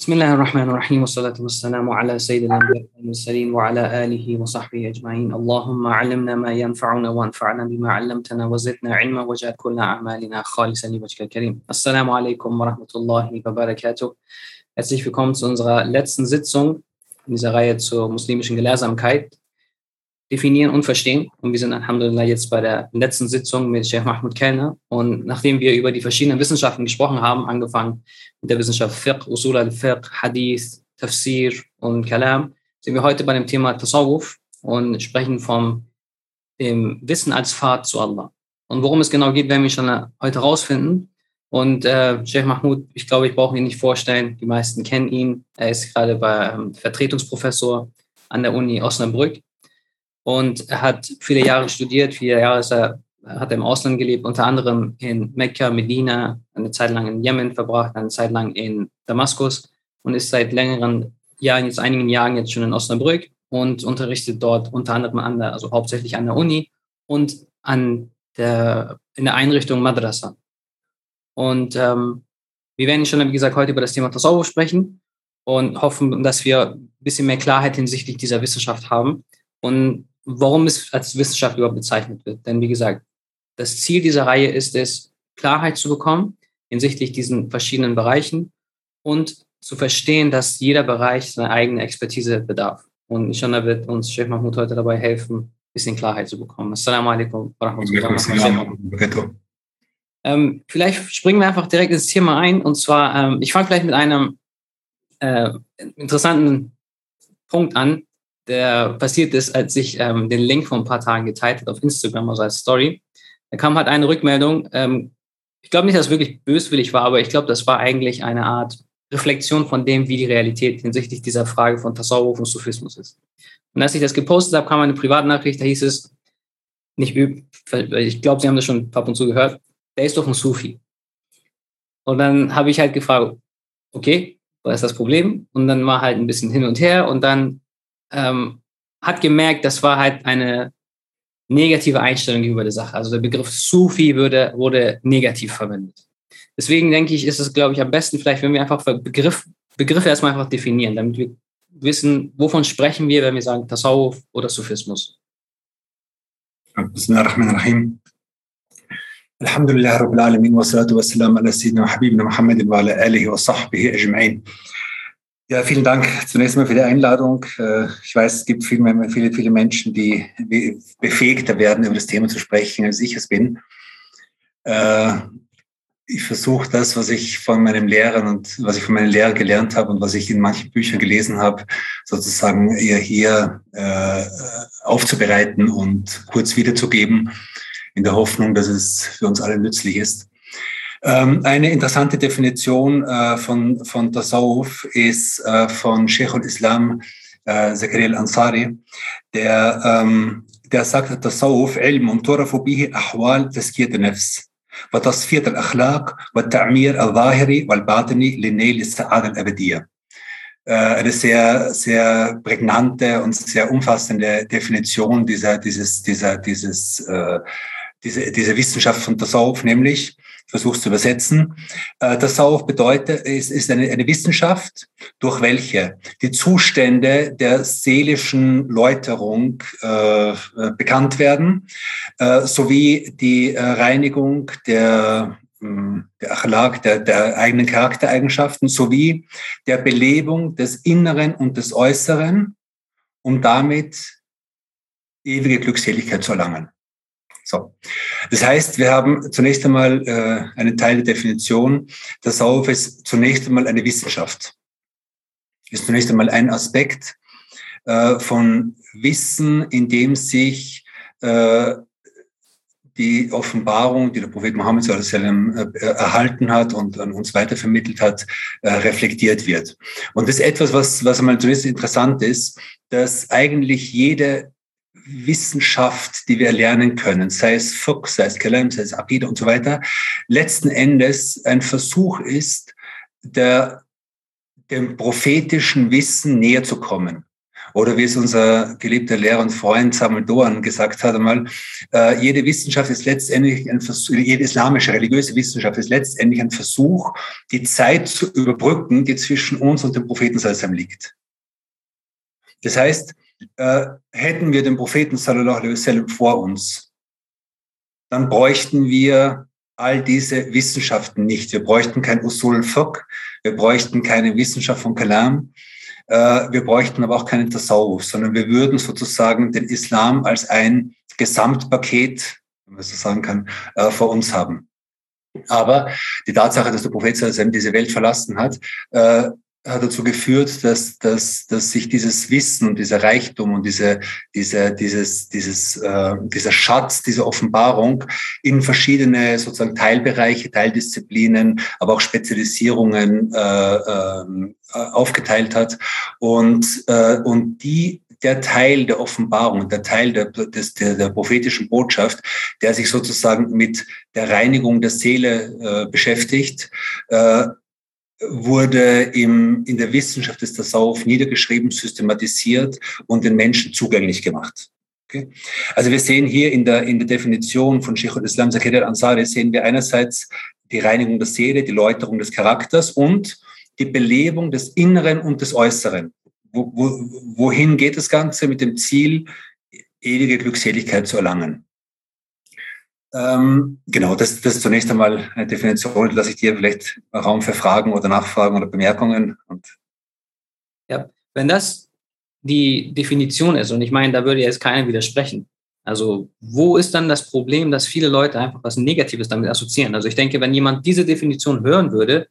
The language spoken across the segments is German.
بسم الله الرحمن الرحيم والصلاة والسلام على سيد الأنبياء والمرسلين وعلى آله وصحبه أجمعين. اللهم علمنا ما ينفعنا وانفعنا بما علمتنا وزدنا علما واجعل كل أعمالنا خالصا لوجهك الكريم. السلام عليكم ورحمة الله وبركاته. Herzlich willkommen zu unserer letzten Sitzung in dieser Reihe zur muslimischen Gelehrsamkeit. Definieren und verstehen. Und wir sind Alhamdulillah jetzt bei der letzten Sitzung mit Sheikh Mahmoud Kellner. Und nachdem wir über die verschiedenen Wissenschaften gesprochen haben, angefangen mit der Wissenschaft Fiqh, Usul al-Fiqh, Hadith, Tafsir und Kalam, sind wir heute bei dem Thema Tasawwuf und sprechen vom dem Wissen als Pfad zu Allah. Und worum es genau geht, werden wir schon heute rausfinden. Und äh, Sheikh Mahmoud, ich glaube, ich brauche ihn nicht vorstellen. Die meisten kennen ihn. Er ist gerade bei ähm, Vertretungsprofessor an der Uni Osnabrück und er hat viele Jahre studiert, viele Jahre ist er, hat er im Ausland gelebt, unter anderem in Mekka, Medina, eine Zeit lang in Jemen verbracht, eine Zeit lang in Damaskus und ist seit längeren Jahren, jetzt einigen Jahren jetzt schon in Osnabrück und unterrichtet dort unter anderem an der, also hauptsächlich an der Uni und an der, in der Einrichtung Madrasa. Und ähm, wir werden schon, wie gesagt, heute über das Thema Tasawwuf sprechen und hoffen, dass wir ein bisschen mehr Klarheit hinsichtlich dieser Wissenschaft haben. Und warum es als Wissenschaft überhaupt bezeichnet wird. Denn wie gesagt, das Ziel dieser Reihe ist es, Klarheit zu bekommen hinsichtlich diesen verschiedenen Bereichen und zu verstehen, dass jeder Bereich seine eigene Expertise bedarf. Und inshallah wird uns Sheikh Mahmoud heute dabei helfen, ein bisschen Klarheit zu bekommen. Assalamu alaikum wa rahmatullahi ähm, Vielleicht springen wir einfach direkt ins Thema ein. Und zwar, ähm, ich fange vielleicht mit einem äh, interessanten Punkt an, der passiert ist, als ich ähm, den Link vor ein paar Tagen geteilt habe auf Instagram, also als Story. Da kam halt eine Rückmeldung. Ähm, ich glaube nicht, dass es wirklich böswillig war, aber ich glaube, das war eigentlich eine Art Reflexion von dem, wie die Realität hinsichtlich dieser Frage von Tasawwuf und Sufismus ist. Und als ich das gepostet habe, kam eine Privatnachricht, da hieß es, nicht üb, ich glaube, Sie haben das schon ab und zu gehört, der ist doch ein Sufi. Und dann habe ich halt gefragt, okay, was ist das Problem? Und dann war halt ein bisschen hin und her und dann ähm, hat gemerkt, das war halt eine negative Einstellung gegenüber der Sache. Also der Begriff Sufi würde, wurde negativ verwendet. Deswegen denke ich, ist es, glaube ich, am besten vielleicht, wenn wir einfach Begriff, Begriffe erstmal einfach definieren, damit wir wissen, wovon sprechen wir, wenn wir sagen Tasawuf oder Sufismus. Bismillahirrahmanirrahim. Wa salatu wa salam ala Sayyidina Habibina Muhammadin wa ala alihi wa sahbihi ajma'in. Ja, vielen Dank zunächst mal für die Einladung. Äh, ich weiß, es gibt viele, viele, viele Menschen, die befähigter werden, über das Thema zu sprechen, als ich es bin. Äh, ich versuche das, was ich von meinem Lehrern und was ich von meinen Lehrern gelernt habe und was ich in manchen Büchern gelesen habe, sozusagen eher hier äh, aufzubereiten und kurz wiederzugeben, in der Hoffnung, dass es für uns alle nützlich ist. Ähm, eine interessante Definition äh, von, von Tasawuf ist äh, von Sheikh al-Islam äh, Zakaria al-Ansari, der, ähm, der sagt, Tasawuf ilm تعرف به أحوال تزكية النفس وتصفية الأخلاق والتعمير الظاهري والباطني لنيل السعادة الأبدية. Eine sehr, sehr prägnante und sehr umfassende Definition dieser, dieses, dieser, dieses, äh, diese, diese Wissenschaft von Tasawuf, nämlich versuche es zu übersetzen. Äh, das Tasawuf bedeutet, ist, ist eine, eine Wissenschaft, durch welche die Zustände der seelischen Läuterung äh, bekannt werden, äh, sowie die äh, Reinigung der hm, der Achlaq, der, der eigenen Charaktereigenschaften sowie der Belebung des Inneren und des Äußeren, um damit ewige Glückseligkeit zu erlangen. So. Das heißt, wir haben zunächst einmal äh, einen Teil der Definition. Der Sauf ist zunächst einmal eine Wissenschaft. Ist zunächst einmal ein Aspekt äh, von Wissen, in dem sich äh, die Offenbarung, die der Prophet Mohammed sallam, äh, erhalten hat und an uns weitervermittelt hat, äh, reflektiert wird. Und das ist etwas, was, was einmal zunächst interessant ist, dass eigentlich jede Wissenschaft, die wir lernen können, sei es Fuchs, sei es Kalam, sei es Abida und so weiter, letzten Endes ein Versuch ist, der, dem prophetischen Wissen näher zu kommen. Oder wie es unser geliebter Lehrer und Freund Samuel Doan gesagt hat einmal, äh, jede Wissenschaft ist letztendlich ein Versuch, jede islamische religiöse Wissenschaft ist letztendlich ein Versuch, die Zeit zu überbrücken, die zwischen uns und dem Propheten liegt. Das heißt, äh, hätten wir den Propheten sallallahu alaihi wasallam vor uns, dann bräuchten wir all diese Wissenschaften nicht. Wir bräuchten kein Usul Fiqh, wir bräuchten keine Wissenschaft von Kalam, äh, wir bräuchten aber auch keinen Tasawwuf, sondern wir würden sozusagen den Islam als ein Gesamtpaket, wenn man so sagen kann, äh, vor uns haben. Aber die Tatsache, dass der Prophet diese Welt verlassen hat, hat dazu geführt, dass, dass, dass sich dieses Wissen und dieser Reichtum und diese, diese, dieses, dieses, äh, dieser Schatz, diese Offenbarung in verschiedene sozusagen Teilbereiche, Teildisziplinen, aber auch Spezialisierungen äh, äh, aufgeteilt hat. Und, äh, und die der Teil der Offenbarung, der Teil der, des, der, der prophetischen Botschaft, der sich sozusagen mit der Reinigung der Seele äh, beschäftigt, äh, wurde im, in der Wissenschaft des Tasawuf niedergeschrieben, systematisiert und den Menschen zugänglich gemacht. Okay? Also wir sehen hier in der, in der Definition von Sheikh al-Islam Zakir al-Ansari, sehen wir einerseits die Reinigung der Seele, die Läuterung des Charakters und die Belebung des Inneren und des Äußeren. Wo, wo, wohin geht das Ganze mit dem Ziel, ewige Glückseligkeit zu erlangen? Ähm, genau, das, das ist zunächst einmal eine Definition, dass ich dir vielleicht Raum für Fragen oder Nachfragen oder Bemerkungen. Und ja, wenn das die Definition ist, und ich meine, da würde jetzt keiner widersprechen. Also, wo ist dann das Problem, dass viele Leute einfach was Negatives damit assoziieren? Also, ich denke, wenn jemand diese Definition hören würde,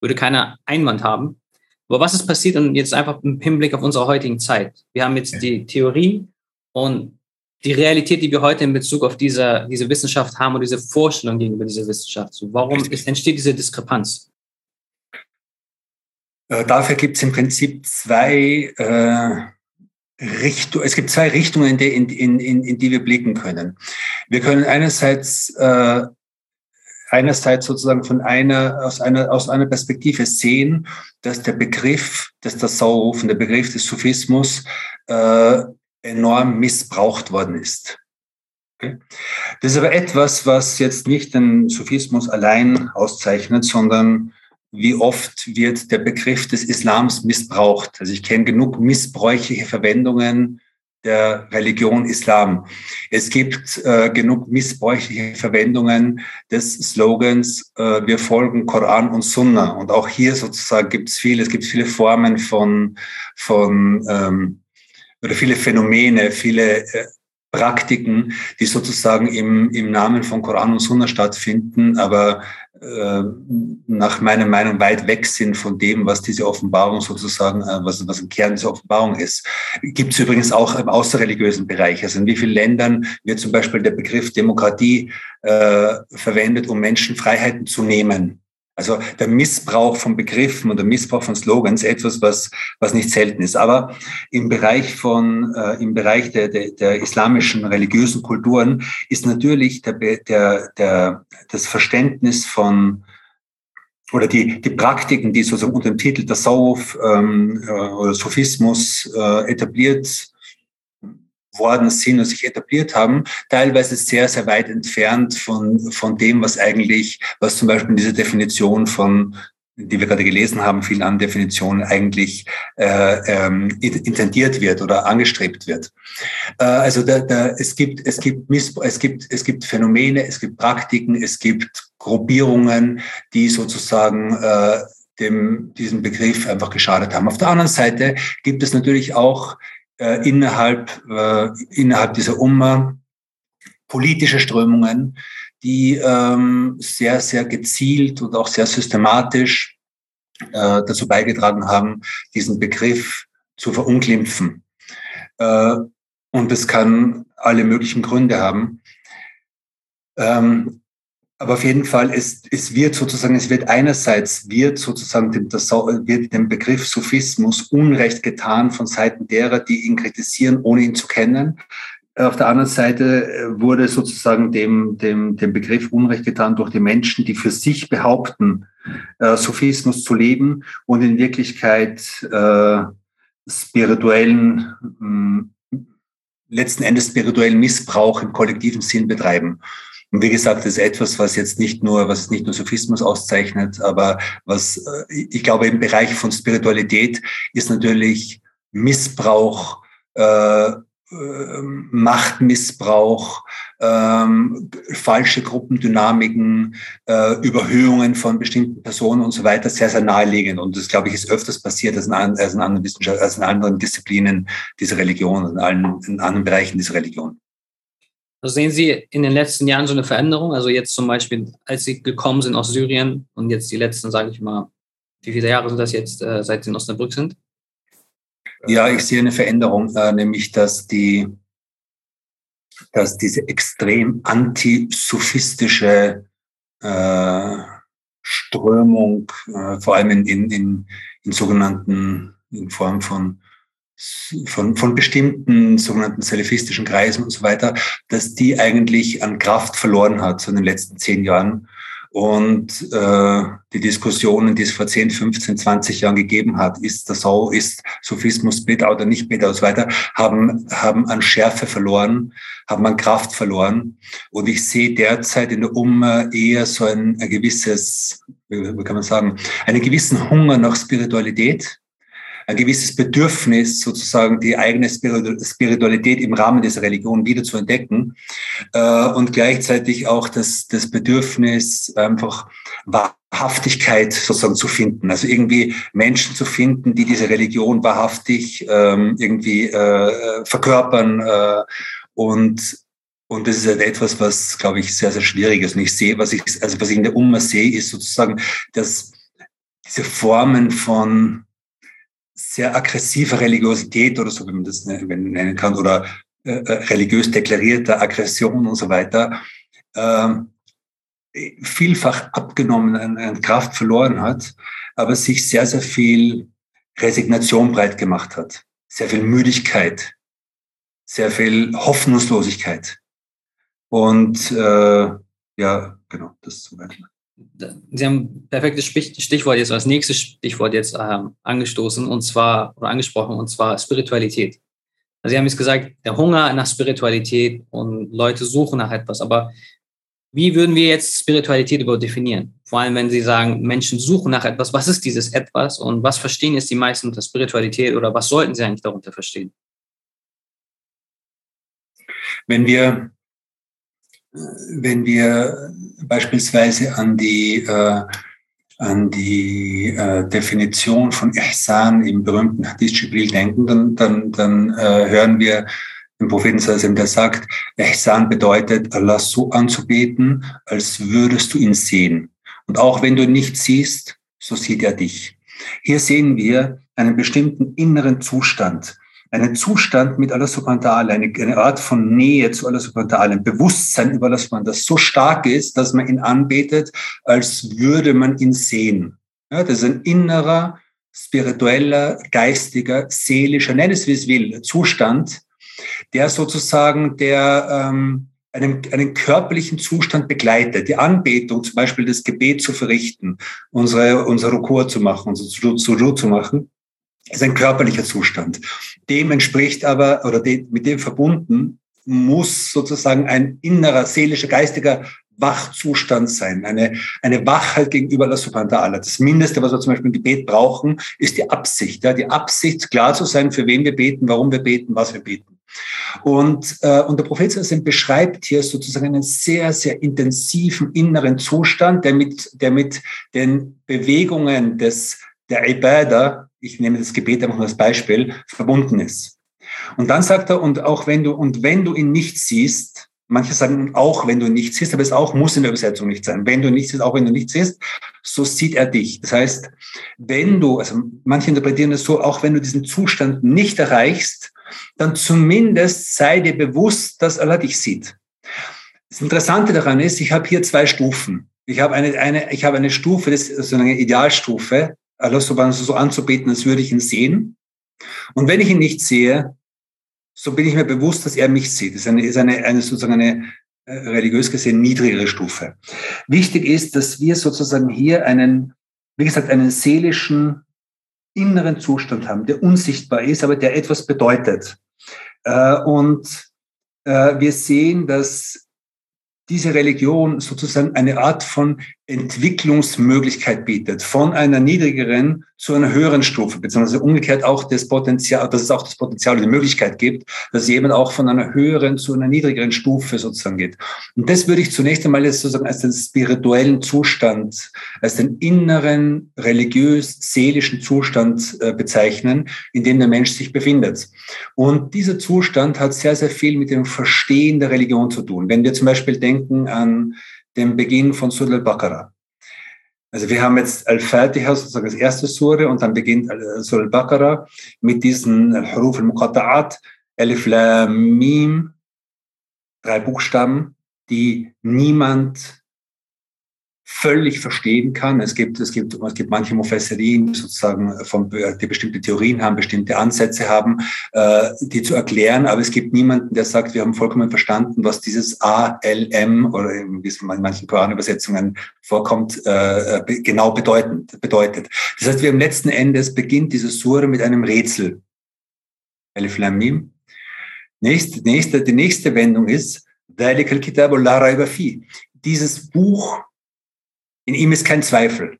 würde keiner Einwand haben. Aber was ist passiert und jetzt einfach im Hinblick auf unsere heutigen Zeit? Wir haben jetzt die Theorie und die Realität, die wir heute in Bezug auf diese, diese Wissenschaft haben und diese Vorstellung gegenüber dieser Wissenschaft. So, warum ist, entsteht diese Diskrepanz? Äh, dafür gibt es im Prinzip zwei äh, Richtungen. Es gibt zwei Richtungen, in die, in, in, in die wir blicken können. Wir können einerseits äh, einerseits sozusagen von einer, aus einer, aus einer Perspektive sehen, dass der Begriff des Tasawwuf und der Begriff des Sufismus äh, enorm missbraucht worden ist. Das ist aber etwas, was jetzt nicht den Sufismus allein auszeichnet, sondern wie oft wird der Begriff des Islams missbraucht. Also ich kenne genug missbräuchliche Verwendungen der Religion Islam. Es gibt äh, genug missbräuchliche Verwendungen des Slogans, äh, wir folgen Koran und Sunna. Und auch hier sozusagen gibt es viele, es gibt viele Formen von, von ähm, oder viele Phänomene, viele äh, Praktiken, die sozusagen im, im Namen von Koran und Sunna stattfinden, aber äh, nach meiner Meinung weit weg sind von dem, was diese Offenbarung sozusagen, äh, was, was im Kern dieser Offenbarung ist. Gibt es übrigens auch im außerreligiösen Bereich. Also in wie vielen Ländern wird zum Beispiel der Begriff Demokratie äh, verwendet, um Menschen Freiheiten zu nehmen? Also der Missbrauch von Begriffen und der Missbrauch von Slogans etwas, was, was nicht selten ist. Aber im Bereich von, äh, im Bereich der, der, der islamischen religiösen Kulturen ist natürlich der, der, der, das Verständnis von, oder die, die Praktiken, die sozusagen unter dem Titel der Sauf ähm, äh, oder Sophismus äh, etabliert worden sind und sich etabliert haben, teilweise sehr, sehr weit entfernt von, von dem, was eigentlich, was zum Beispiel in dieser Definition von die wir gerade gelesen haben, vielen anderen Definitionen eigentlich äh, ähm, intendiert wird oder angestrebt wird. Äh, also da, da, es gibt es gibt es gibt es gibt Phänomene, es gibt Praktiken, es gibt Gruppierungen, die sozusagen äh, dem diesem Begriff einfach geschadet haben. Auf der anderen Seite gibt es natürlich auch äh, innerhalb, äh, innerhalb dieser Umma politische Strömungen, die ähm, sehr, sehr gezielt und auch sehr systematisch äh, dazu beigetragen haben, diesen Begriff zu verunglimpfen. Äh, und es kann alle möglichen Gründe haben. Ähm, aber auf jeden Fall, es, es wird sozusagen, es wird einerseits, wird sozusagen dem, das, wird dem Begriff Sophismus Unrecht getan von Seiten derer, die ihn kritisieren, ohne ihn zu kennen. Auf der anderen Seite äh, wurde sozusagen dem, dem, dem Begriff Unrecht getan durch die Menschen, die für sich behaupten, äh, Sophismus zu leben und in Wirklichkeit äh, spirituellen, letzten Endes spirituellen Missbrauch im kollektiven Sinn betreiben. Und wie gesagt, das ist etwas, was jetzt nicht nur, was nicht nur Sophismus auszeichnet, aber was, äh, ich glaube, im Bereich von Spiritualität ist natürlich Missbrauch, äh, ähm, Machtmissbrauch, ähm, falsche Gruppendynamiken, äh, Überhöhungen von bestimmten Personen und so weiter sehr, sehr naheliegend. Und das, glaube ich, ist öfters passiert als in, als in anderen Wissenschaften, als in anderen Disziplinen dieser Religion, in allen in anderen Bereichen dieser Religion. Also sehen Sie in den letzten Jahren so eine Veränderung? Also jetzt zum Beispiel, als Sie gekommen sind aus Syrien und jetzt die letzten, sage ich mal, wie viele Jahre sind das jetzt, äh, seit Sie in Osnabrück sind? Ja, ich sehe eine Veränderung, äh, nämlich dass die, dass diese extrem antisophistische äh, Strömung, vor allem in, in, in, in sogenannten, in Form von von, von bestimmten sogenannten salafistischen Kreisen und so weiter, dass die eigentlich an Kraft verloren hat so in den letzten zehn Jahren und äh, die Diskussionen, die es vor 10, 15, 20 Jahren gegeben hat, ist das so, ist Sophismus Beta oder nicht Beta und so weiter, haben, haben an Schärfe verloren, haben an Kraft verloren. Und ich sehe derzeit in der Umma eher so ein, ein gewisses, wie kann man sagen, einen gewissen Hunger nach Spiritualität, ein gewisses Bedürfnis, sozusagen die eigene Spiritualität im Rahmen dieser Religion wieder zu entdecken äh, und gleichzeitig auch das, das Bedürfnis, einfach Wahrhaftigkeit sozusagen zu finden. Also irgendwie Menschen zu finden, die diese Religion wahrhaftig ähm, irgendwie äh, verkörpern äh, und und das ist halt etwas, was, glaube ich, sehr, sehr schwierig ist. Und ich sehe, was ich, also was ich in der Umma sehe, ist sozusagen, dass diese Formen von sehr aggressive Religiosität oder so, wie man das nennen kann, oder äh, äh, religiös deklarierte Aggression und so weiter, äh, vielfach abgenommen an, an Kraft verloren hat, aber sich sehr, sehr viel Resignation breit gemacht hat, sehr viel Müdigkeit, sehr viel Hoffnungslosigkeit. Und äh, ja, genau, das zum Beispiel. Sie haben ein perfektes Stichwort jetzt, als nächstes Stichwort jetzt äh, angestoßen und zwar oder angesprochen und zwar Spiritualität. Also Sie haben jetzt gesagt, der Hunger nach Spiritualität und Leute suchen nach etwas. Aber wie würden wir jetzt Spiritualität überhaupt definieren? Vor allem, wenn Sie sagen, Menschen suchen nach etwas. Was ist dieses etwas und was verstehen jetzt die meisten unter Spiritualität oder was sollten sie eigentlich darunter verstehen? Wenn wir wenn wir beispielsweise an die, äh, an die äh, Definition von Ihsan im berühmten Hadith Jibril denken, dann, dann, dann äh, hören wir den Propheten Sallam, der sagt, Ihsan bedeutet, Allah so anzubeten, als würdest du ihn sehen. Und auch wenn du ihn nicht siehst, so sieht er dich. Hier sehen wir einen bestimmten inneren Zustand, einen Zustand mit Allah subhanahu wa eine, eine Art von Nähe zu Allah subhanahu wa ein Bewusstsein über Allah subhanahu das so stark ist, dass man ihn anbetet, als würde man ihn sehen. Ja, das ist ein innerer, spiritueller, geistiger, seelischer, nenn es wie es will, Zustand, der sozusagen der ähm, einen, einen körperlichen Zustand begleitet. Die Anbetung, zum Beispiel das Gebet zu verrichten, unsere, unsere Rukur zu machen, unsere Sujud zu machen, ist ein körperlicher Zustand. Dem entspricht aber, oder de, mit dem verbunden, muss sozusagen ein innerer, seelischer, geistiger Wachzustand sein, eine, eine Wachheit gegenüber der Subhanahu Das Mindeste, was wir zum Beispiel im Gebet brauchen, ist die Absicht. Ja, die Absicht, klar zu sein, für wen wir beten, warum wir beten, was wir beten. Und, äh, und der Prophet beschreibt hier sozusagen einen sehr, sehr intensiven inneren Zustand, der mit, der mit den Bewegungen des, der Ibadah, ich nehme das Gebet einfach nur als Beispiel, verbunden ist. Und dann sagt er, und auch wenn du, und wenn du ihn nicht siehst, manche sagen auch, wenn du ihn nicht siehst, aber es auch muss in der Übersetzung nicht sein. Wenn du nicht siehst, auch wenn du nicht siehst, so sieht er dich. Das heißt, wenn du, also manche interpretieren es so, auch wenn du diesen Zustand nicht erreichst, dann zumindest sei dir bewusst, dass Allah dich sieht. Das Interessante daran ist, ich habe hier zwei Stufen. Ich habe eine, eine, ich habe eine Stufe, das ist so eine Idealstufe, Allah subhanahu so anzubeten, als würde ich ihn sehen. Und wenn ich ihn nicht sehe, so bin ich mir bewusst, dass er mich sieht. Das ist eine, ist eine, eine sozusagen eine äh, religiös gesehen niedrigere Stufe. Wichtig ist, dass wir sozusagen hier einen, wie gesagt, einen seelischen inneren Zustand haben, der unsichtbar ist, aber der etwas bedeutet. Äh, und äh, wir sehen, dass diese Religion sozusagen eine Art von Entwicklungsmöglichkeit bietet, von einer niedrigeren zu einer höheren Stufe, beziehungsweise umgekehrt auch das Potenzial, dass es auch das Potenzial oder die Möglichkeit gibt, dass jemand auch von einer höheren zu einer niedrigeren Stufe sozusagen geht. Und das würde ich zunächst einmal jetzt sozusagen als den spirituellen Zustand, als den inneren religiös-seelischen Zustand äh, bezeichnen, in dem der Mensch sich befindet. Und dieser Zustand hat sehr, sehr viel mit dem Verstehen der Religion zu tun. Wenn wir zum Beispiel denken an den Beginn von Surah al-Baqarah. Also wir haben jetzt Al-Fatiha sozusagen als erste Sure und dann beginnt Surah al-Baqarah mit diesen Al-Huruf al-Muqatta'at, Alif Lam Mim, drei Buchstaben, die niemand völlig verstehen kann. Es gibt, es gibt, es gibt manche Mufesserien, sozusagen, von, die bestimmte Theorien haben, bestimmte Ansätze haben, äh, die zu erklären. Aber es gibt niemanden, der sagt, wir haben vollkommen verstanden, was dieses A, L, M oder wie es in manchen Koranübersetzungen vorkommt, äh, genau bedeutend, bedeutet. Das heißt, wir im letzten Endes beginnt diese Sure mit einem Rätsel. Elif Lam Mim. Nächste, nächste, die nächste Wendung ist, dieses Buch in ihm ist kein Zweifel.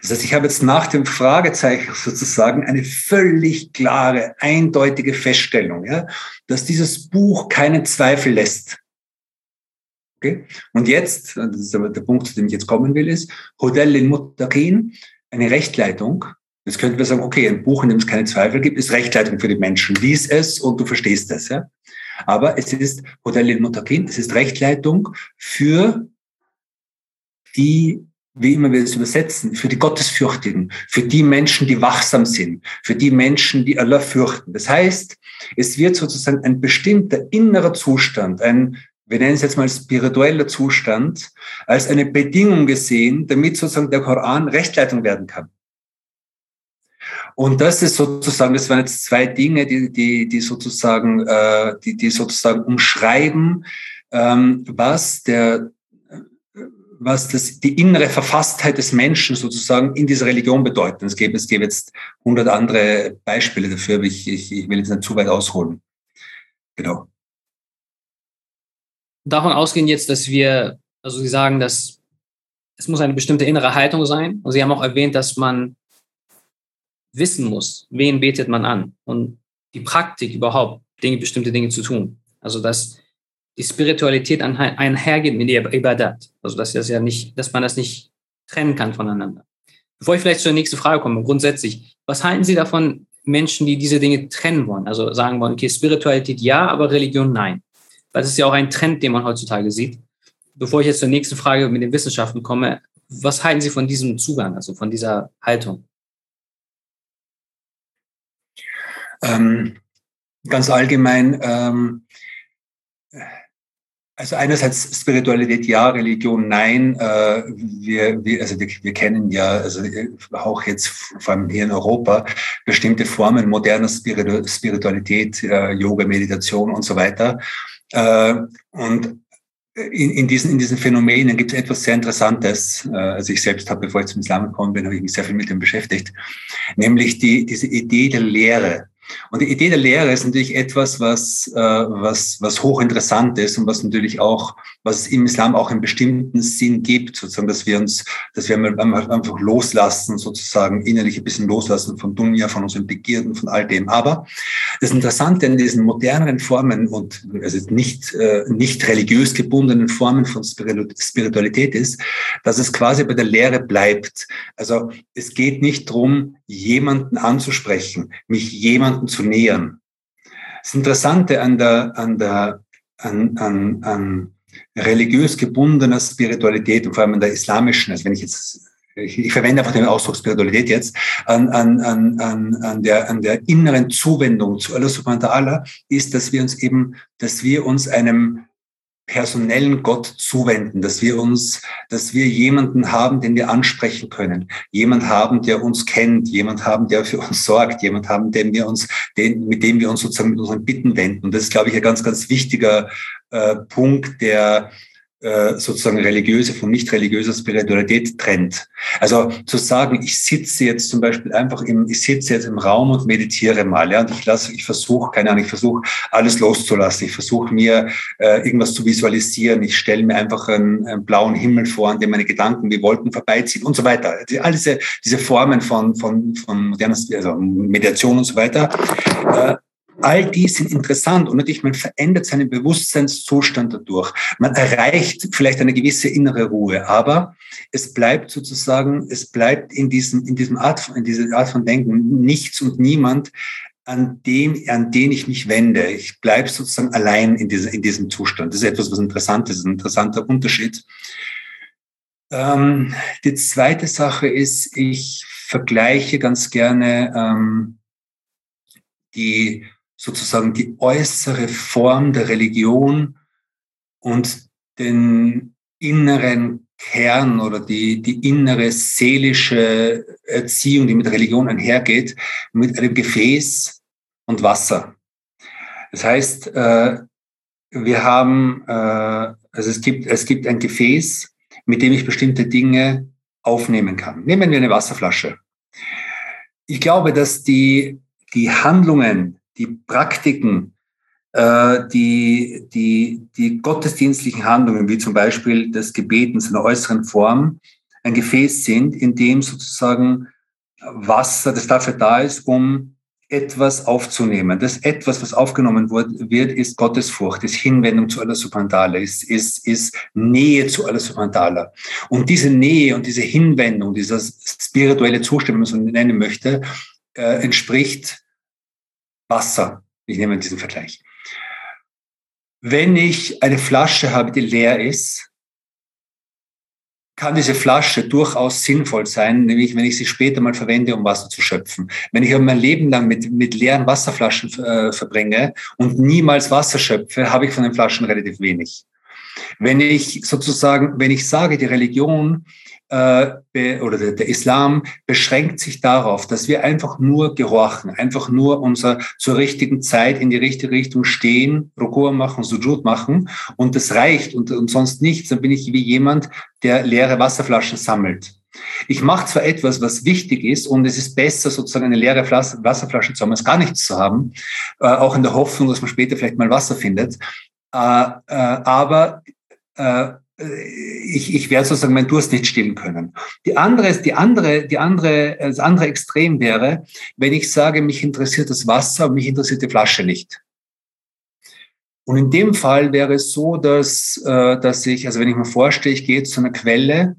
Das heißt, ich habe jetzt nach dem Fragezeichen sozusagen eine völlig klare, eindeutige Feststellung, ja, dass dieses Buch keinen Zweifel lässt. Okay? Und jetzt, das ist aber der Punkt, zu dem ich jetzt kommen will, ist Hodel in Muttaqin, eine Rechtleitung. Jetzt könnten wir sagen, okay, ein Buch, in dem es keine Zweifel gibt, ist Rechtleitung für die Menschen. Lies es und du verstehst es. Ja? Aber es ist Hodel in Muttaqin, es ist Rechtleitung für die, wie immer wir es übersetzen, für die Gottesfürchtigen, für die Menschen, die wachsam sind, für die Menschen, die Allah fürchten. Das heißt, es wird sozusagen ein bestimmter innerer Zustand, ein wir nennen es jetzt mal spiritueller Zustand, als eine Bedingung gesehen, damit sozusagen der Koran Rechtleitung werden kann. Und das ist sozusagen, das waren jetzt zwei Dinge, die, die, die sozusagen, äh, die, die sozusagen umschreiben, ähm, was der was das, die innere Verfasstheit des Menschen sozusagen in dieser Religion bedeutet. Es gäbe, es gäbe jetzt hundert andere Beispiele dafür, aber ich, ich, ich will jetzt nicht zu weit ausholen. Genau. Davon ausgehen jetzt, dass wir, also Sie sagen, dass es muss eine bestimmte innere Haltung sein. Und Sie haben auch erwähnt, dass man wissen muss, wen betet man an und die Praktik überhaupt, Dinge, bestimmte Dinge zu tun. Also dass die Spiritualität einhergeht mit der Ibadat. Also dass das ja nicht, dass man das nicht trennen kann voneinander. Bevor ich vielleicht zur nächsten Frage komme, grundsätzlich, was halten Sie davon, Menschen, die diese Dinge trennen wollen? Also sagen wollen, okay, Spiritualität ja, aber Religion nein. Weil das ist ja auch ein Trend, den man heutzutage sieht. Bevor ich jetzt zur nächsten Frage mit den Wissenschaften komme, was halten Sie von diesem Zugang, also von dieser Haltung? Ähm, ganz allgemein, ähm, also einerseits Spiritualität ja, Religion nein. Äh, wir, wir, also wir, wir kennen ja, also auch jetzt vor allem hier in Europa, bestimmte Formen moderner Spiritualität, äh, Yoga, Meditation und so weiter. Äh, und in, in, diesen, in diesen Phänomenen gibt es etwas sehr Interessantes. Also ich selbst habe, bevor ich zum Islam gekommen bin, habe ich mich sehr viel mit dem beschäftigt. Nämlich die, diese Idee der Lehre. Und die Idee der Lehre ist natürlich etwas, was, äh, was, was hochinteressant ist und was natürlich auch, was es im Islam auch einen bestimmten Sinn gibt, sozusagen, dass wir uns, dass wir einfach loslassen, sozusagen innerlich ein bisschen loslassen von Dunya, von unseren Begierden, von all dem. Aber das Interessante in diesen moderneren Formen und also nicht, äh, nicht religiös gebundenen Formen von Spiritualität ist, dass es quasi bei der Lehre bleibt. Also es geht nicht darum, jemanden anzusprechen, mich jemanden zu nähern. Das Interessante an der, an der, an, an, an religiös gebundener Spiritualität und vor allem an der islamischen, also wenn ich jetzt ich, ich verwende einfach den Ausdruck Spiritualität jetzt, an, an, an, an, an, der, an der inneren Zuwendung zu Allah subhanahu wa ta'ala, ist, dass wir uns eben, dass wir uns einem personellen Gott zuwenden, dass wir uns, dass wir jemanden haben, den wir ansprechen können, jemand haben, der uns kennt, jemand haben, der für uns sorgt, jemand haben, den wir uns, den, mit dem wir uns sozusagen mit unseren Bitten wenden. Und das ist, glaube ich, ein ganz, ganz wichtiger äh, Punkt, der sozusagen religiöse von nicht religiöser Spiritualität trennt. Also zu sagen, ich sitze jetzt zum Beispiel einfach im, ich sitze jetzt im Raum und meditiere mal, ja, und ich lasse, ich versuche, keine Ahnung, ich versuche alles loszulassen, ich versuche mir äh, irgendwas zu visualisieren, ich stelle mir einfach einen, einen, blauen Himmel vor, an dem meine Gedanken wie Wolken vorbeiziehen und so weiter. All diese, diese Formen von, von, von moderner, also Meditation und so weiter. Äh, All die sind interessant und natürlich, man verändert seinen Bewusstseinszustand dadurch. Man erreicht vielleicht eine gewisse innere Ruhe, aber es bleibt sozusagen, es bleibt in diesem, in diesem Art, in dieser Art von Denken nichts und niemand, an dem, an den ich mich wende. Ich bleibe sozusagen allein in, diese, in diesem Zustand. Das ist etwas, was interessant ist, ein interessanter Unterschied. Ähm, die zweite Sache ist, ich vergleiche ganz gerne ähm, die sozusagen die äußere Form der Religion und den inneren Kern oder die, die innere seelische Erziehung, die mit Religion einhergeht, mit einem Gefäß und Wasser. Das heißt, äh, wir haben, äh, also es gibt, es gibt ein Gefäß, mit dem ich bestimmte Dinge aufnehmen kann. Nehmen wir eine Wasserflasche. Ich glaube, dass die, die Handlungen, die Praktiken, äh, die, die, die gottesdienstlichen Handlungen, wie zum Beispiel das Gebetens in der äußeren Form, ein Gefäß sind, in dem sozusagen Wasser, das dafür da ist, um etwas aufzunehmen. Das etwas, was aufgenommen wird, ist Gottesfurcht, ist Hinwendung zu aller Subhandala, ist, ist, ist Nähe zu aller Subhandala. Und diese Nähe und diese Hinwendung, dieser spirituelle Zustand, wenn man so nennen möchte, äh, entspricht Wasser. Ich nehme diesen Vergleich. Wenn ich eine Flasche habe, die leer ist, kann diese Flasche durchaus sinnvoll sein, nämlich wenn ich sie später mal verwende, um Wasser zu schöpfen. Wenn ich aber mein Leben lang mit, mit leeren Wasserflaschen äh, verbringe und niemals Wasser schöpfe, habe ich von den Flaschen relativ wenig. Wenn ich sozusagen, wenn ich sage, die Religion äh, oder der, Islam beschränkt sich darauf, dass wir einfach nur gehorchen, einfach nur unser zur richtigen Zeit in die richtige Richtung stehen, Rukur machen, Sujud machen und das reicht und, und sonst nichts, dann bin ich wie jemand, der leere Wasserflaschen sammelt. Ich mache zwar etwas, was wichtig ist, und es ist besser, sozusagen eine leere Wasserflasche zu haben, als gar nichts zu haben, äh, auch in der Hoffnung, dass man später vielleicht mal Wasser findet. Äh, äh, aber äh, ich, ich werde sozusagen meinen Durst nicht stillen können. Die andere, die andere, die andere, das andere Extrem wäre, wenn ich sage, mich interessiert das Wasser, aber mich interessiert die Flasche nicht. Und in dem Fall wäre es so, dass, äh, dass ich, also wenn ich mir vorstelle, ich gehe zu einer Quelle,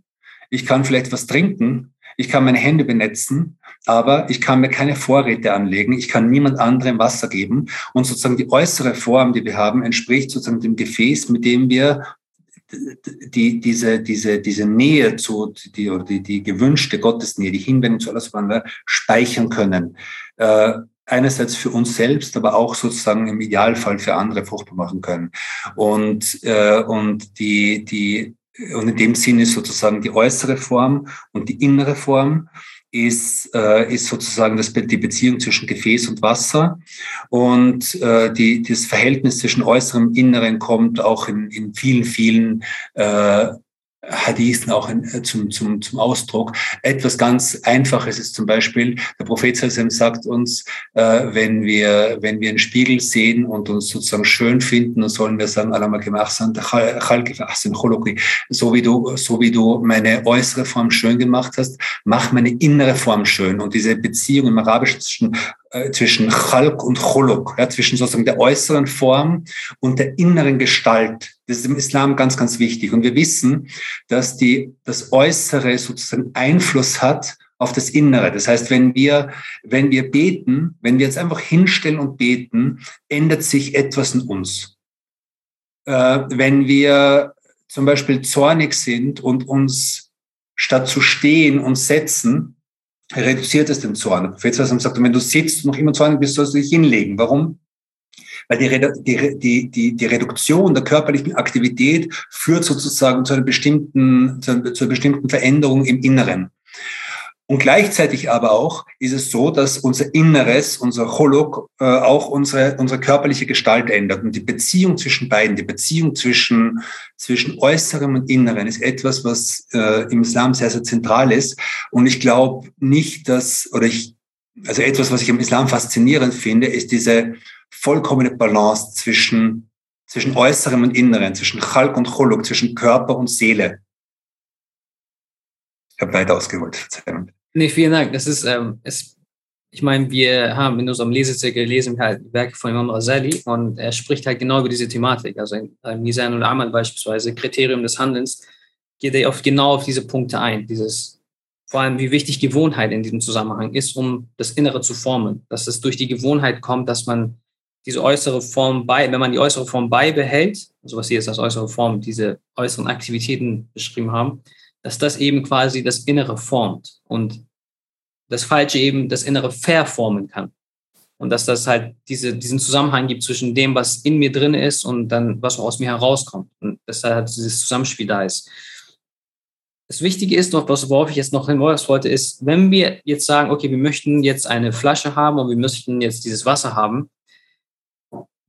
ich kann vielleicht was trinken, ich kann meine Hände benetzen, aber ich kann mir keine Vorräte anlegen, ich kann niemand anderem Wasser geben. Und sozusagen die äußere Form, die wir haben, entspricht sozusagen dem Gefäß, mit dem wir die, diese, diese, diese Nähe zu, die, oder die, die gewünschte Gottesnähe, die Hinwendung zu alles andere speichern können. Äh, einerseits für uns selbst, aber auch sozusagen im Idealfall für andere fruchtbar machen können. Und, äh, und die, die, und in dem Sinne sozusagen die äußere Form und die innere Form ist, äh, ist sozusagen das, die Beziehung zwischen Gefäß und Wasser. Und äh, die, das Verhältnis zwischen äußerem und inneren kommt auch in, in vielen, vielen äh, Hadithen auch in, äh, zum, zum, zum Ausdruck. Etwas ganz Einfaches ist zum Beispiel, der Prophet sagt uns, äh, wenn, wir, wenn wir einen Spiegel sehen und uns sozusagen schön finden, dann sollen wir sagen, so wie du, so wie du meine äußere Form schön gemacht hast, mach meine innere Form schön. Und diese Beziehung im Arabischen zwischen äh, zwischen Chalk und Choluk, ja, zwischen sozusagen der äußeren Form und der inneren Gestalt. Das ist im Islam ganz, ganz wichtig. Und wir wissen, dass die, das Äußere sozusagen Einfluss hat auf das Innere. Das heißt, wenn wir, wenn wir beten, wenn wir jetzt einfach hinstellen und beten, ändert sich etwas in uns. Äh, wenn wir zum Beispiel zornig sind und uns statt zu stehen und setzen, reduziert es den Zorn. Der Prophet sagt, wenn du sitzt und noch immer zornig bist, sollst du dich hinlegen. Warum? Weil die, die, die, die, die Reduktion der körperlichen Aktivität führt sozusagen zu einer bestimmten, zu einer, zu einer bestimmten Veränderung im Inneren. Und gleichzeitig aber auch ist es so, dass unser Inneres, unser Cholok, äh, auch unsere, unsere körperliche Gestalt ändert. Und die Beziehung zwischen beiden, die Beziehung zwischen, zwischen Äußerem und Inneren ist etwas, was äh, im Islam sehr, sehr zentral ist. Und ich glaube nicht, dass, oder ich, also etwas, was ich im Islam faszinierend finde, ist diese vollkommene Balance zwischen, zwischen Äußerem und Inneren, zwischen Chalk und Cholok, zwischen Körper und Seele. Ich habe weit ausgeholt, Verzeihung. Nee, vielen Dank. Das ist, ähm, es, ich meine, wir haben in unserem Lesezirkel gelesen halt Werke von Imam Razali und er spricht halt genau über diese Thematik. Also in, in Misan und Amal beispielsweise, Kriterium des Handelns, geht er oft genau auf diese Punkte ein. Dieses, vor allem, wie wichtig Gewohnheit in diesem Zusammenhang ist, um das Innere zu formen. Dass es durch die Gewohnheit kommt, dass man diese äußere Form bei, wenn man die äußere Form beibehält, also was Sie jetzt als äußere Form, diese äußeren Aktivitäten beschrieben haben, dass das eben quasi das Innere formt und das Falsche eben das Innere verformen kann. Und dass das halt diese, diesen Zusammenhang gibt zwischen dem, was in mir drin ist und dann, was aus mir herauskommt. Und dass da halt dieses Zusammenspiel da ist. Das Wichtige ist noch, worauf ich jetzt noch hinweisen wollte, ist, wenn wir jetzt sagen, okay, wir möchten jetzt eine Flasche haben und wir möchten jetzt dieses Wasser haben,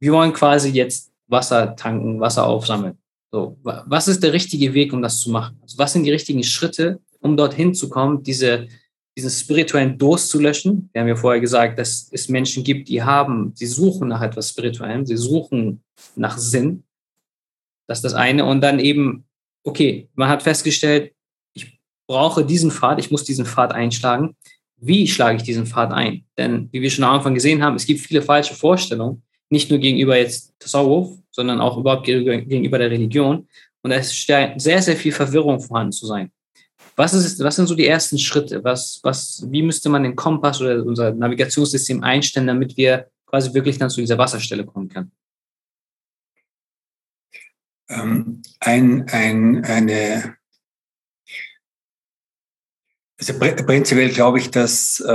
wir wollen quasi jetzt Wasser tanken, Wasser aufsammeln. So, was ist der richtige Weg, um das zu machen? Also was sind die richtigen Schritte, um dorthin zu kommen, diese diesen spirituellen Durst zu löschen. Wir haben ja vorher gesagt, dass es Menschen gibt, die haben, sie suchen nach etwas Spirituellem, sie suchen nach Sinn. Das ist das eine. Und dann eben, okay, man hat festgestellt, ich brauche diesen Pfad, ich muss diesen Pfad einschlagen. Wie schlage ich diesen Pfad ein? Denn wie wir schon am Anfang gesehen haben, es gibt viele falsche Vorstellungen, nicht nur gegenüber jetzt Tasawwuf, sondern auch überhaupt gegenüber der Religion. Und es scheint sehr, sehr viel Verwirrung vorhanden zu sein. Was, ist, was sind so die ersten Schritte? Was, was, wie müsste man den Kompass oder unser Navigationssystem einstellen, damit wir quasi wirklich dann zu dieser Wasserstelle kommen können? Ähm, ein, ein, eine also prinzipiell glaube ich, dass äh,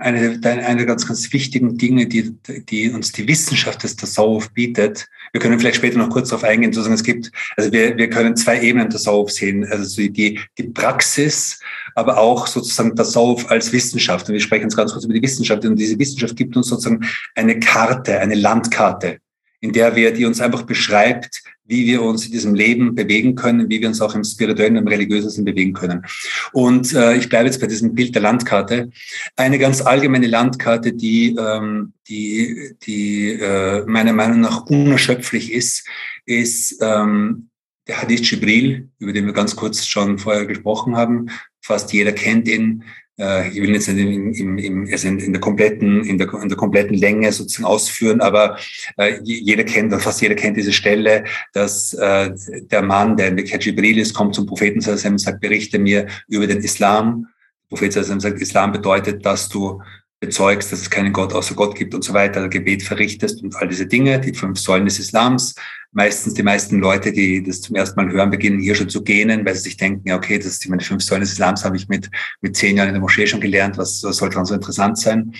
eine, eine der ganz, ganz wichtigen Dinge, die, die uns die Wissenschaft des Tasawuf bietet, wir können vielleicht später noch kurz darauf eingehen, sozusagen es gibt, also wir, wir können zwei Ebenen Tasawuf sehen, also die, die Praxis, aber auch sozusagen Tasawuf als Wissenschaft. Und wir sprechen jetzt ganz kurz über die Wissenschaft. Und diese Wissenschaft gibt uns sozusagen eine Karte, eine Landkarte, in der wir, die uns einfach beschreibt, wie wir uns in diesem Leben bewegen können, wie wir uns auch im spirituellen und religiösen bewegen können. Und äh, ich bleibe jetzt bei diesem Bild der Landkarte. Eine ganz allgemeine Landkarte, die, ähm, die, die äh, meiner Meinung nach unerschöpflich ist, ist ähm, der Hadith Jibril, über den wir ganz kurz schon vorher gesprochen haben. Fast jeder kennt ihn. Äh, ich will jetzt nicht in, in, in, also in, der kompletten, in der, in der kompletten Länge sozusagen ausführen, aber äh, jeder kennt, fast jeder kennt diese Stelle, dass äh, der Mann, der in der Jibril ist, kommt zum Propheten und sagt, berichte mir über den Islam. Der Prophet sagt, Islam bedeutet, dass du bezeugst, dass es keinen Gott außer Gott gibt und so weiter, Gebet verrichtest und all diese Dinge, die fünf Säulen des Islams. Meistens die meisten Leute, die das zum ersten Mal hören, beginnen hier schon zu gähnen, weil sie sich denken, ja, okay, das ist meine fünf Säulen des Islams habe ich mit, mit zehn Jahren in der Moschee schon gelernt, was, was soll daran so interessant sein?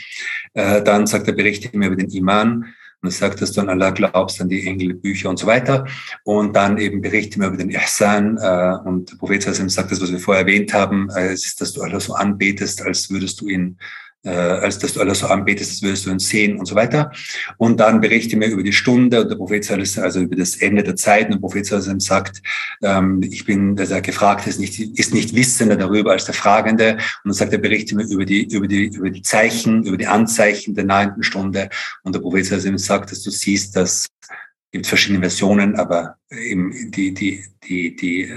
Äh, dann sagt er, berichte mir über den Iman. Und sagt, dass du an Allah glaubst, an die Engel, Bücher und so weiter. Und dann eben berichte mir über den Ihsan. Äh, und der Prophet sagt das, was wir vorher erwähnt haben, äh, ist, dass du Allah so anbetest, als würdest du ihn äh, als dass du alles so anbetest, das würdest du uns sehen und so weiter. Und dann berichte mir über die Stunde und der Prophet, also über das Ende der Zeit. Und der Prophet sagt, ähm, ich bin, der gefragt ist nicht, ist nicht wissender darüber als der Fragende. Und dann sagt er, berichte mir über die, über die, über die Zeichen, über die Anzeichen der neunten Stunde. Und der Prophet sagt, dass du siehst, dass gibt verschiedene Versionen, aber eben die, die, die, die,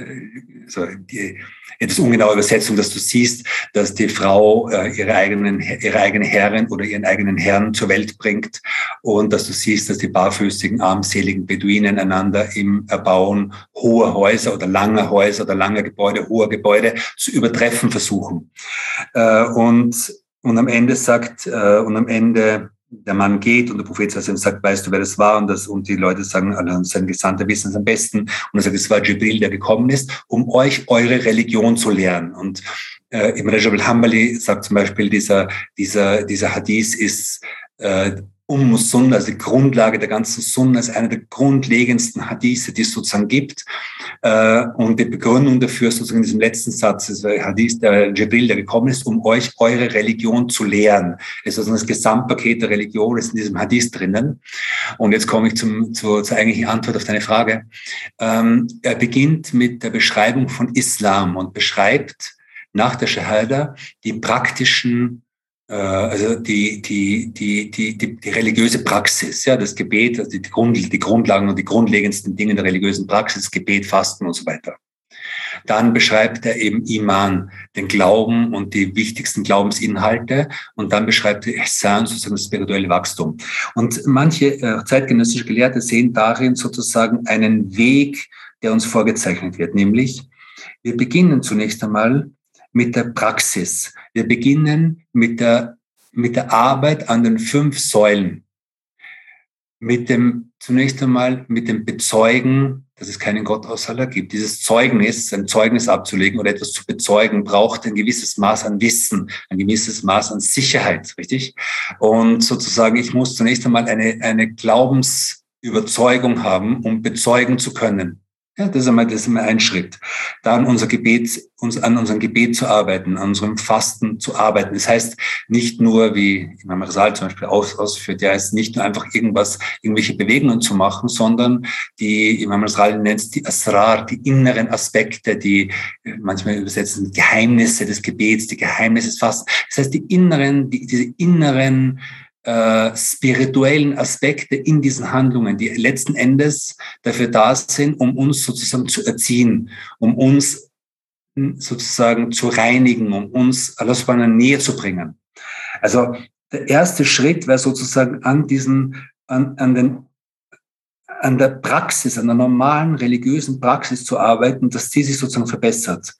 so die etwas ungenaue Übersetzung, dass du siehst, dass die Frau äh, ihre, eigenen, ihre eigene Herrin oder ihren eigenen Herrn zur Welt bringt und dass du siehst, dass die barfüßigen, armseligen Beduinen einander im Erbauen hoher Häuser oder langer Häuser oder langer Gebäude, hoher Gebäude zu übertreffen versuchen. Äh, und, und am Ende sagt, äh, und am Ende der Mann geht und der Prophet sagt, weißt du, wer das war? Und, das, und die Leute sagen, also sein Gesandter wissen es am besten. Und er sagt, es war Jibril, der gekommen ist, um euch eure Religion zu lernen. Und äh, im Rajab al-Hambali sagt zum Beispiel, dieser, dieser, dieser Hadith ist, äh, um Sunna, also die Grundlage der ganzen Sunna, ist einer der grundlegendsten Hadithe, die es sozusagen gibt. Äh, und die Begründung dafür sozusagen in diesem letzten Satz ist der Hadith der Jibril, der gekommen ist, um euch eure Religion zu lehren. Es ist also das Gesamtpaket der Religion ist in diesem Hadith drinnen. Und jetzt komme ich zum, zur, zur eigentlichen Antwort auf deine Frage. Ähm, er beginnt mit der Beschreibung von Islam und beschreibt nach der Shahada die praktischen also die, die, die, die, die, die religiöse Praxis, ja, das Gebet, also die, Grund, die Grundlagen und die grundlegendsten Dinge der religiösen Praxis, Gebet, Fasten und so weiter. Dann beschreibt er eben Iman, den Glauben und die wichtigsten Glaubensinhalte. Und dann beschreibt er Ihsan, sozusagen das spirituelle Wachstum. Und manche äh, zeitgenössische Gelehrte sehen darin sozusagen einen Weg, der uns vorgezeichnet wird, nämlich wir beginnen zunächst einmal mit der Praxis. Wir beginnen mit der, mit der Arbeit an den fünf Säulen. Mit dem, zunächst einmal mit dem Bezeugen, dass es keinen Gott außer Allah gibt. Dieses Zeugnis, ein Zeugnis abzulegen oder etwas zu bezeugen, braucht ein gewisses Maß an Wissen, ein gewisses Maß an Sicherheit, richtig? Und sozusagen, ich muss zunächst einmal eine, eine Glaubensüberzeugung haben, um bezeugen zu können. Ja, das ist einmal, das ist einmal ein Schritt. Dann unser Gebet, uns an unserem Gebet zu arbeiten, an unserem Fasten zu arbeiten. Das heißt nicht nur, wie Imam Rasal zum Beispiel aus, ausführt, ja, ist nicht nur einfach irgendwas, irgendwelche Bewegungen zu machen, sondern die, Imam Rasal nennt es die Asrar, die inneren Aspekte, die manchmal übersetzen Geheimnisse des Gebets, die Geheimnisse des Fastens. Das heißt, die inneren, die, diese inneren äh, spirituellen Aspekte in diesen Handlungen, die letzten Endes dafür da sind, um uns sozusagen zu erziehen, um uns sozusagen zu reinigen, um uns alles bei einer Nähe zu bringen. Also der erste Schritt wäre sozusagen an diesen, an, an den an der Praxis, an der normalen religiösen Praxis zu arbeiten, dass die sich sozusagen verbessert.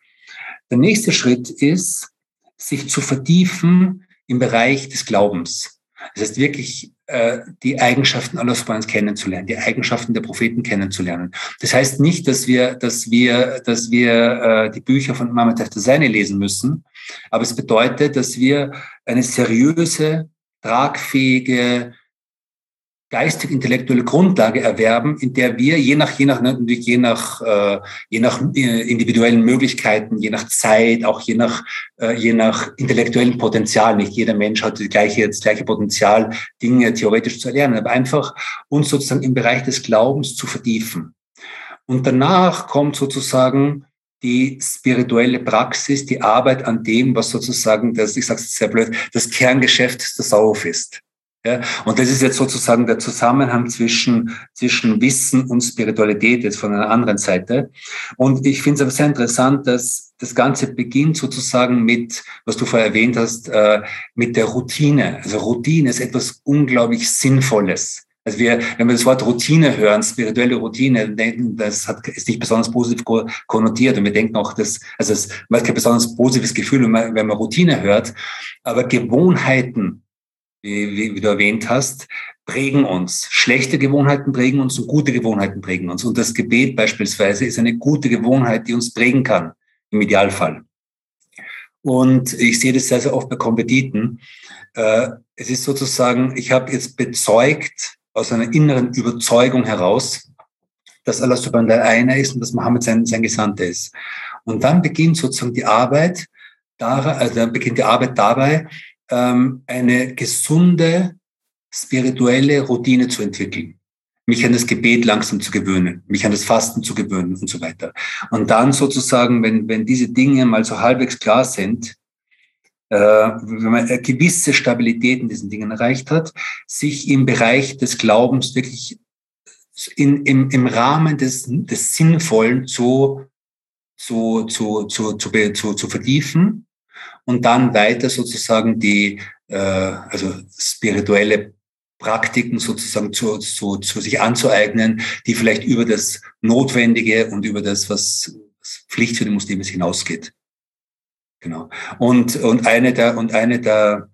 Der nächste Schritt ist, sich zu vertiefen im Bereich des Glaubens. Das heißt wirklich äh, die Eigenschaften Allah subhanahu kennenzulernen, die Eigenschaften der Propheten kennenzulernen. Das heißt nicht, dass wir, dass wir, dass wir äh, die Bücher von Imam Tahtasani lesen müssen, aber es bedeutet, dass wir eine seriöse, tragfähige, geistig-intellektuelle Grundlage erwerben, in der wir je nach, je nach, natürlich je nach, äh, je nach äh, individuellen Möglichkeiten, je nach Zeit, auch je nach, äh, je nach intellektuellen Potenzial, nicht jeder Mensch hat die gleiche, das gleiche Potenzial, Dinge theoretisch zu erlernen, aber einfach uns sozusagen im Bereich des Glaubens zu vertiefen. Und danach kommt sozusagen die spirituelle Praxis, die Arbeit an dem, was sozusagen das, ich sage es sehr blöd, das Kerngeschäft des Sauf ist. Ja, und das ist jetzt sozusagen der Zusammenhang zwischen, zwischen Wissen und Spiritualität jetzt von einer anderen Seite. Und ich finde es aber sehr interessant, dass das Ganze beginnt sozusagen mit, was du vorher erwähnt hast, äh, mit der Routine. Also Routine ist etwas unglaublich Sinnvolles. Also wir, wenn wir das Wort Routine hören, spirituelle Routine, denken, das hat, ist nicht besonders positiv konnotiert und wir denken auch, dass, also es ist kein besonders positives Gefühl, wenn man, wenn man Routine hört, aber Gewohnheiten wie, wie, du erwähnt hast, prägen uns. Schlechte Gewohnheiten prägen uns und gute Gewohnheiten prägen uns. Und das Gebet beispielsweise ist eine gute Gewohnheit, die uns prägen kann, im Idealfall. Und ich sehe das sehr, sehr oft bei Kompetiten. Äh, es ist sozusagen, ich habe jetzt bezeugt aus einer inneren Überzeugung heraus, dass Allah subhanahu der einer ist und dass Mohammed sein, sein Gesandter ist. Und dann beginnt sozusagen die Arbeit, also dann beginnt die Arbeit dabei, ähm, eine gesunde spirituelle Routine zu entwickeln mich an das Gebet langsam zu gewöhnen, mich an das Fasten zu gewöhnen und so weiter. Und dann sozusagen, wenn, wenn diese Dinge mal so halbwegs klar sind, äh, wenn man eine gewisse Stabilität in diesen Dingen erreicht hat, sich im Bereich des Glaubens wirklich in, im, im Rahmen des, des Sinnvollen zu, zu, zu, zu, zu, zu, zu vertiefen und dann weiter sozusagen die äh, also spirituelle Praktiken sozusagen zu, zu, zu sich anzueignen, die vielleicht über das Notwendige und über das, was Pflicht für die Muslime hinausgeht. Genau. Und, und eine der, und eine der,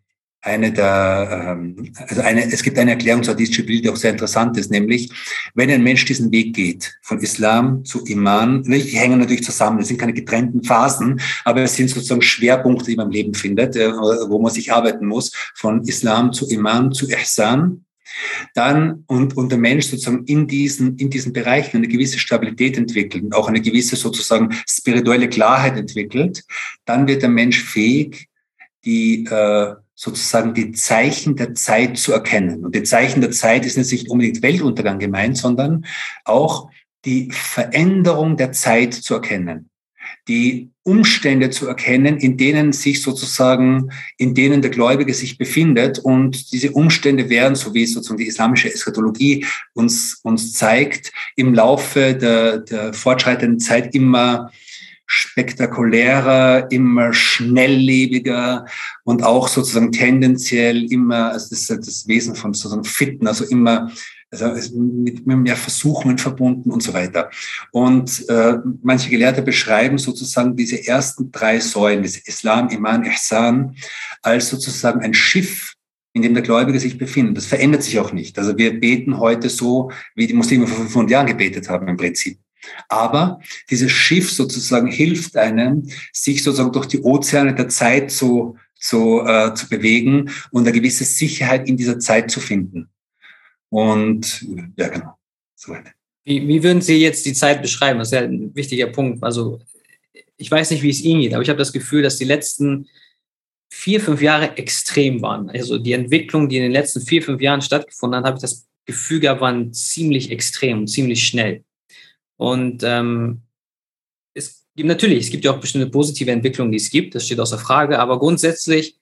eine der, ähm, also eine, es gibt eine Erklärung zu Hadith Jibril, die auch sehr interessant ist, nämlich, wenn ein Mensch diesen Weg geht, von Islam zu Iman, die hängen natürlich zusammen, das sind keine getrennten Phasen, aber es sind sozusagen Schwerpunkte, die man im Leben findet, äh, wo man sich arbeiten muss, von Islam zu Iman zu Ihsan. dann und, und der Mensch sozusagen in diesen, in diesen Bereichen eine gewisse Stabilität entwickelt und auch eine gewisse sozusagen spirituelle Klarheit entwickelt, dann wird der Mensch fähig, die äh, sozusagen die Zeichen der Zeit zu erkennen. Und die Zeichen der Zeit ist nicht unbedingt Weltuntergang gemeint, sondern auch die Veränderung der Zeit zu erkennen die Umstände zu erkennen, in denen sich sozusagen, in denen der Gläubige sich befindet. Und diese Umstände werden, so wie sozusagen die islamische Eschatologie uns, uns zeigt, im Laufe der, der fortschreitenden Zeit immer spektakulärer, immer schnelllebiger und auch sozusagen tendenziell immer, also das ist das Wesen von sozusagen Fitten, also immer also mit, mit mehr Versuchungen verbunden und so weiter. Und äh, manche Gelehrte beschreiben sozusagen diese ersten drei Säulen, das Islam, Iman, Ihsan, als sozusagen ein Schiff, in dem der Gläubige sich befindet. Das verändert sich auch nicht. Also wir beten heute so, wie die Muslime vor 500 Jahren gebetet haben im Prinzip. Aber dieses Schiff sozusagen hilft einem, sich sozusagen durch die Ozeane der Zeit zu, zu, äh, zu bewegen und eine gewisse Sicherheit in dieser Zeit zu finden. Und ja, genau, soweit. Wie, wie würden Sie jetzt die Zeit beschreiben? Das ist ja ein wichtiger Punkt. Also ich weiß nicht, wie es Ihnen geht, aber ich habe das Gefühl, dass die letzten vier, fünf Jahre extrem waren. Also die Entwicklung, die in den letzten vier, fünf Jahren stattgefunden hat, habe ich das Gefühl gehabt, waren ziemlich extrem und ziemlich schnell. Und ähm, es gibt natürlich, es gibt ja auch bestimmte positive Entwicklungen, die es gibt, das steht außer Frage, aber grundsätzlich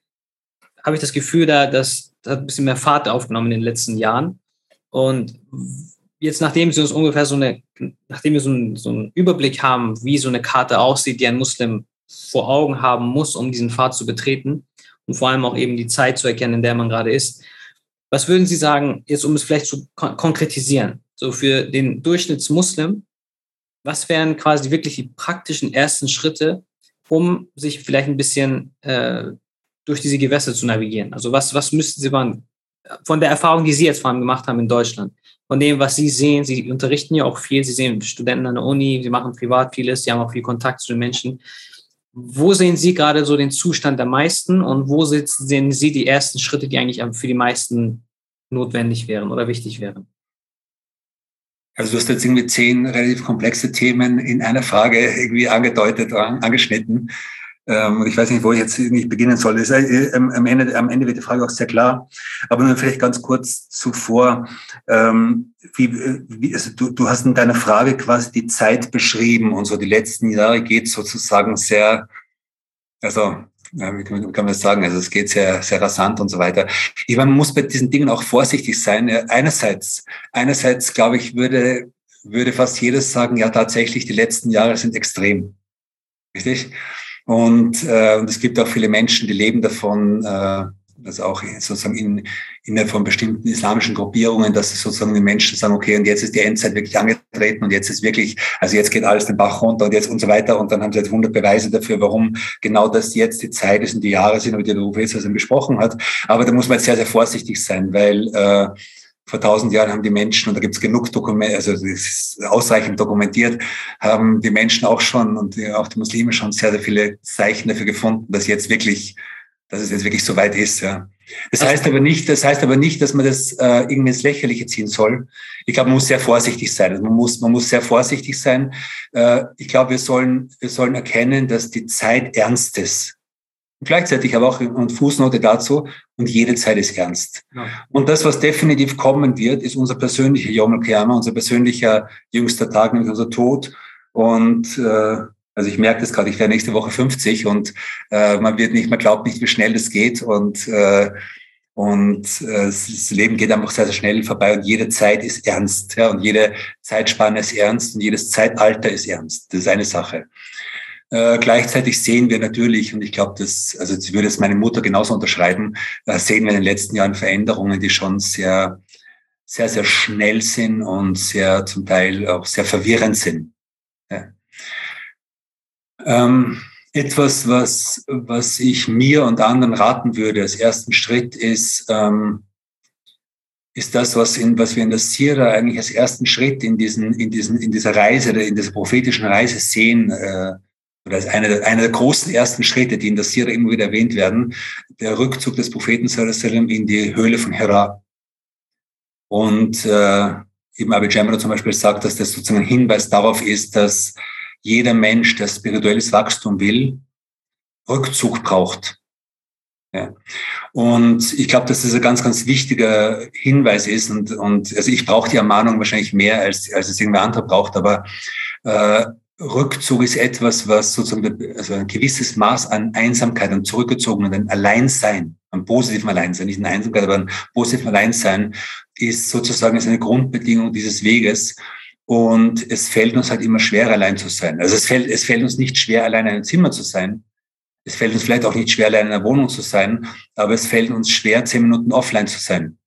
habe ich das Gefühl, da, dass das hat ein bisschen mehr Fahrt aufgenommen in den letzten Jahren. Und jetzt, nachdem sie uns ungefähr so eine, nachdem wir so einen, so einen Überblick haben, wie so eine Karte aussieht, die ein Muslim vor Augen haben muss, um diesen Pfad zu betreten und vor allem auch eben die Zeit zu erkennen, in der man gerade ist. Was würden Sie sagen, jetzt um es vielleicht zu kon konkretisieren, so für den Durchschnittsmuslim, was wären quasi wirklich die praktischen ersten Schritte, um sich vielleicht ein bisschen äh, durch diese Gewässer zu navigieren? Also was, was müssten Sie machen? von der Erfahrung, die Sie jetzt vor allem gemacht haben in Deutschland, von dem, was Sie sehen, Sie unterrichten ja auch viel, Sie sehen Studenten an der Uni, Sie machen privat vieles, Sie haben auch viel Kontakt zu den Menschen. Wo sehen Sie gerade so den Zustand der meisten und wo sehen Sie die ersten Schritte, die eigentlich für die meisten notwendig wären oder wichtig wären? Also du hast jetzt irgendwie zehn relativ komplexe Themen in einer Frage irgendwie angedeutet, angeschnitten. Ähm, ich weiß nicht, wo ich jetzt nicht beginnen soll. Äh, am, Ende, am Ende wird die Frage auch sehr klar. Aber nur vielleicht ganz kurz zuvor. Ähm, wie, wie, also du, du hast in deiner Frage quasi die Zeit beschrieben und so die letzten Jahre geht sozusagen sehr, also kann man das sagen? Also es geht sehr, sehr rasant und so weiter. Ich meine, man muss bei diesen Dingen auch vorsichtig sein. Einerseits, einerseits glaube ich, würde, würde fast jedes sagen, ja, tatsächlich, die letzten Jahre sind extrem. Richtig? Und, äh, und es gibt auch viele Menschen, die leben davon, äh, also auch sozusagen in, innerhalb von bestimmten islamischen Gruppierungen, dass sozusagen die Menschen sagen, okay, und jetzt ist die Endzeit wirklich angetreten und jetzt ist wirklich, also jetzt geht alles den Bach runter und jetzt und so weiter und dann haben sie jetzt 100 Beweise dafür, warum genau das jetzt die Zeit ist und die Jahre sind, wie der Professor es besprochen hat. Aber da muss man jetzt sehr, sehr vorsichtig sein, weil äh, vor tausend Jahren haben die Menschen, und da gibt es genug Dokumente, also das ist ausreichend dokumentiert, haben die Menschen auch schon und auch die Muslime schon sehr, sehr viele Zeichen dafür gefunden, dass jetzt wirklich, dass es jetzt wirklich so weit ist. Ja. Das also heißt aber nicht, das heißt aber nicht, dass man das äh, irgendwie ins Lächerliche ziehen soll. Ich glaube, man muss sehr vorsichtig sein. Also man muss, man muss sehr vorsichtig sein. Äh, ich glaube, wir sollen, wir sollen erkennen, dass die Zeit ernst ist. Und gleichzeitig aber auch eine Fußnote dazu, und jede Zeit ist ernst. Ja. Und das, was definitiv kommen wird, ist unser persönlicher Yom Kiyama, unser persönlicher jüngster Tag, nämlich unser Tod. Und äh, also ich merke das gerade, ich werde nächste Woche 50 und äh, man wird nicht, man glaubt nicht, wie schnell das geht. Und äh, und äh, das Leben geht einfach sehr, sehr schnell vorbei und jede Zeit ist ernst. Ja, und jede Zeitspanne ist ernst und jedes Zeitalter ist ernst. Das ist eine Sache. Äh, gleichzeitig sehen wir natürlich, und ich glaube, das, also ich würde es meine Mutter genauso unterschreiben, äh, sehen wir in den letzten Jahren Veränderungen, die schon sehr, sehr, sehr schnell sind und sehr zum Teil auch sehr verwirrend sind. Ja. Ähm, etwas, was, was ich mir und anderen raten würde als ersten Schritt ist, ähm, ist das, was, in, was wir in der Sira eigentlich als ersten Schritt in, diesen, in, diesen, in dieser Reise, in dieser prophetischen Reise sehen, äh, oder als einer, einer der großen ersten Schritte, die in der Sira immer wieder erwähnt werden, der Rückzug des Propheten Sallallahu in die Höhle von Hera. Und äh, eben Abhi Jamra zum Beispiel sagt, dass das sozusagen ein Hinweis darauf ist, dass jeder Mensch, der spirituelles Wachstum will, Rückzug braucht. Ja. Und ich glaube, dass das ein ganz, ganz wichtiger Hinweis ist. Und, und also ich brauche die Ermahnung wahrscheinlich mehr, als, als es irgendwer andere braucht. Aber äh, Rückzug ist etwas, was sozusagen also ein gewisses Maß an Einsamkeit und zurückgezogen und ein Alleinsein, ein positiven Alleinsein, nicht ein Einsamkeit, aber ein positiven Alleinsein ist sozusagen ist eine Grundbedingung dieses Weges. Und es fällt uns halt immer schwer, allein zu sein. Also es fällt, es fällt uns nicht schwer, allein in einem Zimmer zu sein. Es fällt uns vielleicht auch nicht schwer, allein in einer Wohnung zu sein, aber es fällt uns schwer, zehn Minuten offline zu sein.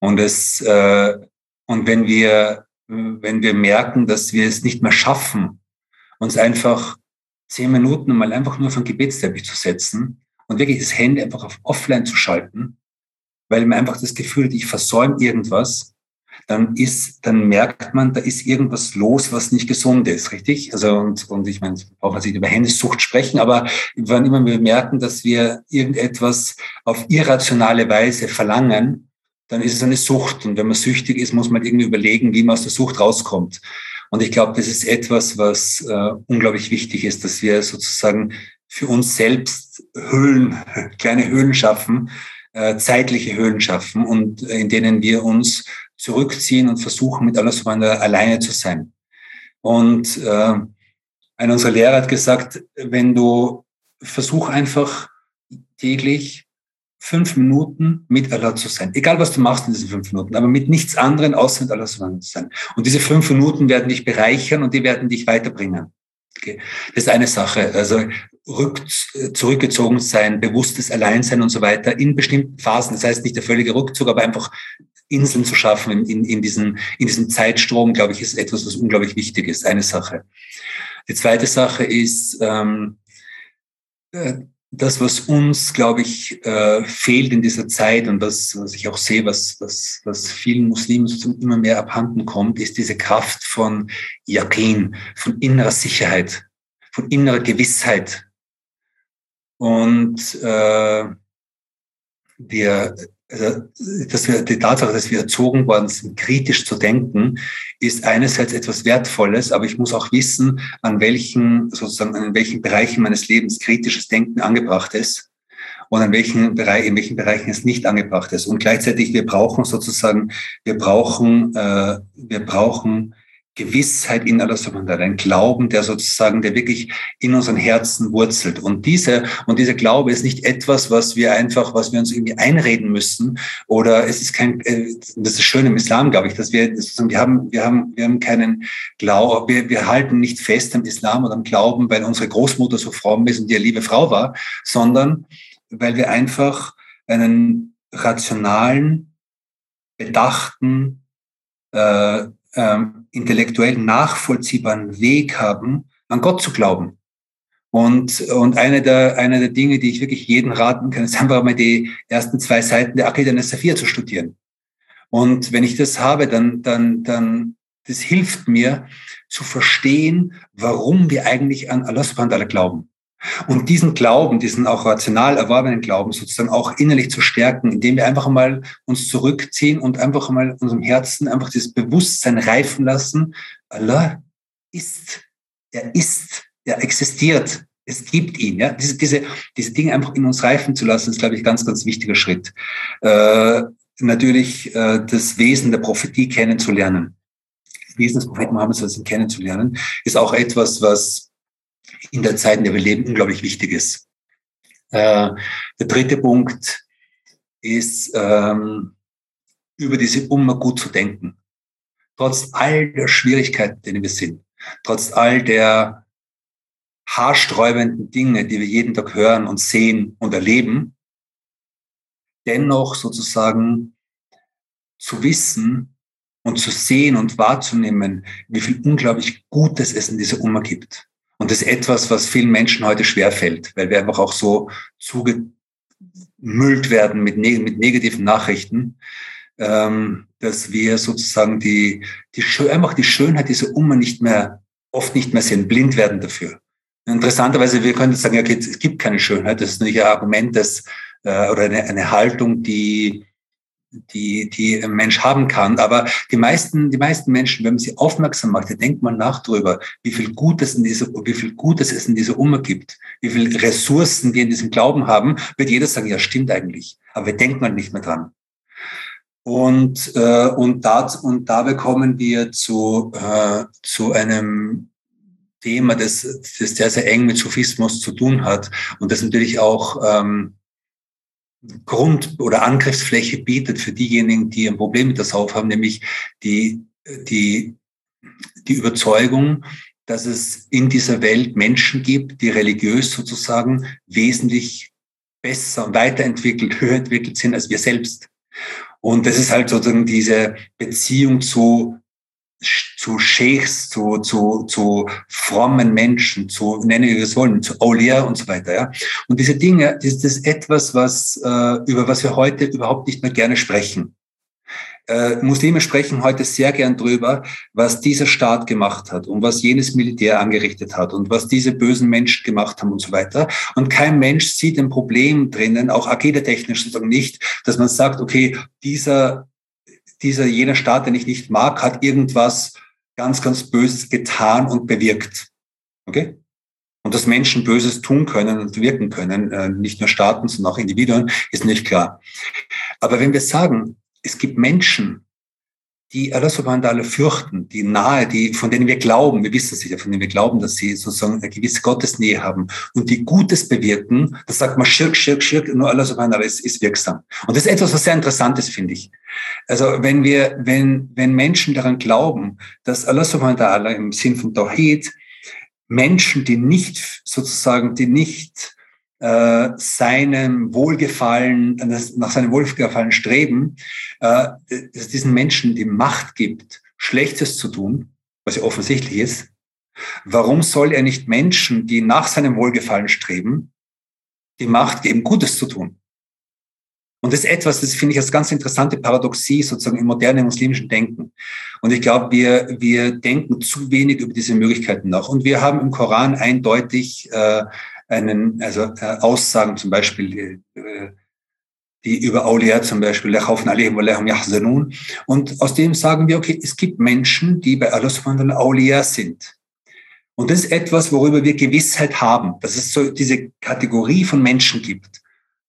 Und es, äh, und wenn wir, wenn wir merken, dass wir es nicht mehr schaffen, uns einfach zehn Minuten mal einfach nur auf den Gebetsteppich zu setzen und wirklich das Handy einfach auf Offline zu schalten, weil man einfach das Gefühl hat, ich versäume irgendwas, dann ist, dann merkt man, da ist irgendwas los, was nicht gesund ist, richtig? Also, und, und ich meine, brauchen wir nicht über Handysucht sprechen, aber wann immer wir merken, dass wir irgendetwas auf irrationale Weise verlangen, dann ist es eine Sucht. Und wenn man süchtig ist, muss man irgendwie überlegen, wie man aus der Sucht rauskommt. Und ich glaube, das ist etwas, was äh, unglaublich wichtig ist, dass wir sozusagen für uns selbst Höhlen, kleine Höhlen schaffen, äh, zeitliche Höhlen schaffen und äh, in denen wir uns zurückziehen und versuchen, mit Allah subhanahu alleine zu sein. Und äh, einer unserer Lehrer hat gesagt, wenn du versuch einfach täglich fünf Minuten mit Allah zu sein. Egal, was du machst in diesen fünf Minuten, aber mit nichts anderem außer mit Allah zu sein. Und diese fünf Minuten werden dich bereichern und die werden dich weiterbringen. Okay. Das ist eine Sache. Also rück, zurückgezogen sein, bewusstes Alleinsein und so weiter in bestimmten Phasen. Das heißt nicht der völlige Rückzug, aber einfach Inseln zu schaffen in, in, in, diesen, in diesem Zeitstrom, glaube ich, ist etwas, was unglaublich wichtig ist. Eine Sache. Die zweite Sache ist, ähm, äh, das, was uns, glaube ich, äh, fehlt in dieser Zeit und was, was ich auch sehe, was, was, was vielen Muslimen immer mehr abhanden kommt, ist diese Kraft von Yaqin, von innerer Sicherheit, von innerer Gewissheit. Und äh, wir, also, dass wir, die Tatsache, dass wir erzogen worden sind, kritisch zu denken, ist einerseits etwas Wertvolles, aber ich muss auch wissen, an welchen, sozusagen, an welchen Bereichen meines Lebens kritisches Denken angebracht ist und an welchen Bereich, in welchen Bereichen es nicht angebracht ist. Und gleichzeitig, wir brauchen sozusagen, wir brauchen, äh, wir brauchen Gewissheit in Allah subhanahu ein Glauben, der sozusagen, der wirklich in unseren Herzen wurzelt. Und diese, und dieser Glaube ist nicht etwas, was wir einfach, was wir uns irgendwie einreden müssen, oder es ist kein, äh, das ist schön im Islam, glaube ich, dass wir, wir haben, wir haben, wir haben keinen Glauben, wir, wir halten nicht fest am Islam oder am Glauben, weil unsere Großmutter so fromm ist und die eine liebe Frau war, sondern weil wir einfach einen rationalen, bedachten, äh, ähm, intellektuell nachvollziehbaren Weg haben, an Gott zu glauben. Und, und eine der, eine der Dinge, die ich wirklich jeden raten kann, ist einfach mal die ersten zwei Seiten der Akida Safir zu studieren. Und wenn ich das habe, dann, dann, dann, das hilft mir zu verstehen, warum wir eigentlich an Allah subhanahu glauben. Und diesen Glauben, diesen auch rational erworbenen Glauben sozusagen auch innerlich zu stärken, indem wir einfach mal uns zurückziehen und einfach mal unserem Herzen einfach dieses Bewusstsein reifen lassen. Allah ist, er ist, er existiert. Es gibt ihn, ja. Diese, diese, diese Dinge einfach in uns reifen zu lassen, ist, glaube ich, ganz, ganz wichtiger Schritt. Äh, natürlich äh, das Wesen der Prophetie kennenzulernen. Das Wesen des Propheten Mohammed kennenzulernen, ist auch etwas, was in der Zeit, in der wir leben, unglaublich wichtig ist. Äh, der dritte Punkt ist, ähm, über diese Umma gut zu denken. Trotz all der Schwierigkeiten, denen wir sind, trotz all der haarsträubenden Dinge, die wir jeden Tag hören und sehen und erleben, dennoch sozusagen zu wissen und zu sehen und wahrzunehmen, wie viel unglaublich Gutes es in dieser Umma gibt. Und das ist etwas, was vielen Menschen heute schwerfällt, weil wir einfach auch so zugemüllt werden mit, neg mit negativen Nachrichten, ähm, dass wir sozusagen die, die, einfach die Schönheit dieser Umma nicht mehr, oft nicht mehr sehen, blind werden dafür. Interessanterweise, wir können sagen, okay, es gibt keine Schönheit, das ist nicht ein Argument, das, äh, oder eine, eine Haltung, die die, die ein Mensch haben kann. Aber die meisten, die meisten Menschen, wenn man sie aufmerksam macht, da denkt man nach drüber, wie viel Gutes in dieser, wie viel Gutes es in dieser Umma gibt, wie viele Ressourcen wir in diesem Glauben haben, wird jeder sagen, ja, stimmt eigentlich. Aber wir denken man nicht mehr dran. Und, äh, und, da, und dabei kommen wir zu, äh, zu einem Thema, das, das sehr, sehr eng mit Sophismus zu tun hat und das natürlich auch ähm, Grund- oder Angriffsfläche bietet für diejenigen, die ein Problem mit der Sauf haben, nämlich die, die, die Überzeugung, dass es in dieser Welt Menschen gibt, die religiös sozusagen wesentlich besser und weiterentwickelt, höher entwickelt sind als wir selbst. Und das ist halt sozusagen diese Beziehung zu zu Sheikhs, zu, zu, zu frommen Menschen, zu, nennen wir es wollen, zu Aulia und so weiter. Ja? Und diese Dinge, das ist etwas, was, äh, über was wir heute überhaupt nicht mehr gerne sprechen. Äh, Muslime sprechen heute sehr gern drüber, was dieser Staat gemacht hat und was jenes Militär angerichtet hat und was diese bösen Menschen gemacht haben und so weiter. Und kein Mensch sieht ein Problem drinnen, auch agedetechnisch sozusagen nicht, dass man sagt, okay, dieser dieser, jener Staat, den ich nicht mag, hat irgendwas ganz, ganz Böses getan und bewirkt. Okay? Und dass Menschen Böses tun können und wirken können, äh, nicht nur Staaten, sondern auch Individuen, ist nicht klar. Aber wenn wir sagen, es gibt Menschen, die Allah subhanahu fürchten, die nahe, die, von denen wir glauben, wir wissen es ja, von denen wir glauben, dass sie sozusagen eine gewisse Gottesnähe haben und die Gutes bewirken, das sagt man Schirk, Schirk, Schirk, nur Allah subhanahu ist, ist wirksam. Und das ist etwas, was sehr interessant ist, finde ich. Also wenn wir, wenn, wenn Menschen daran glauben, dass Allah subhanahu im Sinn von Tawhid Menschen, die nicht sozusagen, die nicht äh, seinem Wohlgefallen, nach seinem Wohlgefallen streben, äh, dass diesen Menschen die Macht gibt, Schlechtes zu tun, was ja offensichtlich ist. Warum soll er nicht Menschen, die nach seinem Wohlgefallen streben, die Macht geben, Gutes zu tun? Und das ist etwas, das finde ich als ganz interessante Paradoxie sozusagen im modernen muslimischen Denken. Und ich glaube, wir, wir denken zu wenig über diese Möglichkeiten nach. Und wir haben im Koran eindeutig äh, einen, also äh, Aussagen zum Beispiel, äh, die über Aulia zum Beispiel, und aus dem sagen wir, okay, es gibt Menschen, die bei Allah subhanahu Aulia sind. Und das ist etwas, worüber wir Gewissheit haben, dass es so diese Kategorie von Menschen gibt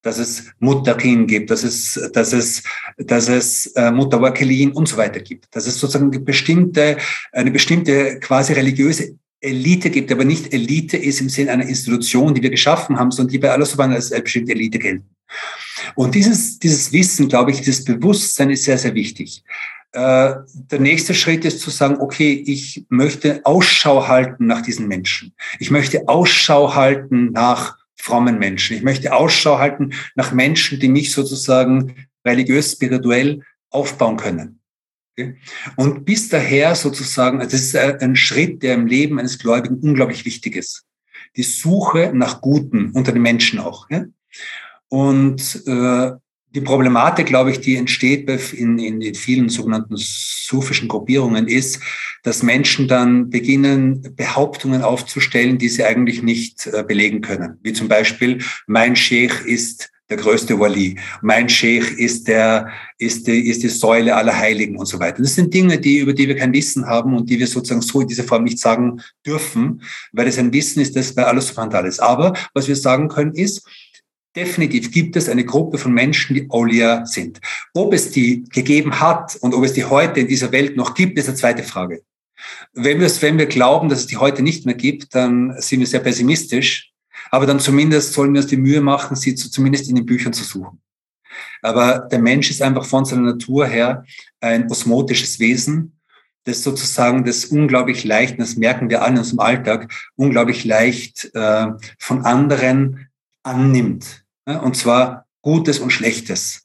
dass es Muttaqin gibt, dass es, dass es, dass es äh, Mutawakilin und so weiter gibt. Dass es sozusagen eine bestimmte, eine bestimmte quasi religiöse Elite gibt, aber nicht Elite ist im Sinne einer Institution, die wir geschaffen haben, sondern die bei subhanahu als bestimmte Elite gelten. Und dieses, dieses Wissen, glaube ich, dieses Bewusstsein ist sehr, sehr wichtig. Äh, der nächste Schritt ist zu sagen, okay, ich möchte Ausschau halten nach diesen Menschen. Ich möchte Ausschau halten nach frommen Menschen. Ich möchte Ausschau halten nach Menschen, die mich sozusagen religiös, spirituell aufbauen können. Und bis daher sozusagen, also das ist ein Schritt, der im Leben eines Gläubigen unglaublich wichtig ist. Die Suche nach Guten unter den Menschen auch. Und äh, die Problematik, glaube ich, die entsteht in, in den vielen sogenannten sufischen Gruppierungen, ist, dass Menschen dann beginnen, Behauptungen aufzustellen, die sie eigentlich nicht äh, belegen können. Wie zum Beispiel, mein Sheikh ist der größte Wali. Mein Sheikh ist der, ist die, ist die Säule aller Heiligen und so weiter. Das sind Dinge, die, über die wir kein Wissen haben und die wir sozusagen so in dieser Form nicht sagen dürfen, weil es ein Wissen ist, das bei alles subhanal ist. Aber was wir sagen können ist, definitiv gibt es eine Gruppe von Menschen, die Aulia sind. Ob es die gegeben hat und ob es die heute in dieser Welt noch gibt, ist eine zweite Frage. Wenn wir, wenn wir glauben, dass es die heute nicht mehr gibt, dann sind wir sehr pessimistisch aber dann zumindest sollen wir uns die Mühe machen, sie zu, zumindest in den Büchern zu suchen. Aber der Mensch ist einfach von seiner Natur her ein osmotisches Wesen, das sozusagen das unglaublich leicht, das merken wir alle in unserem Alltag, unglaublich leicht äh, von anderen annimmt. Ja? Und zwar Gutes und Schlechtes.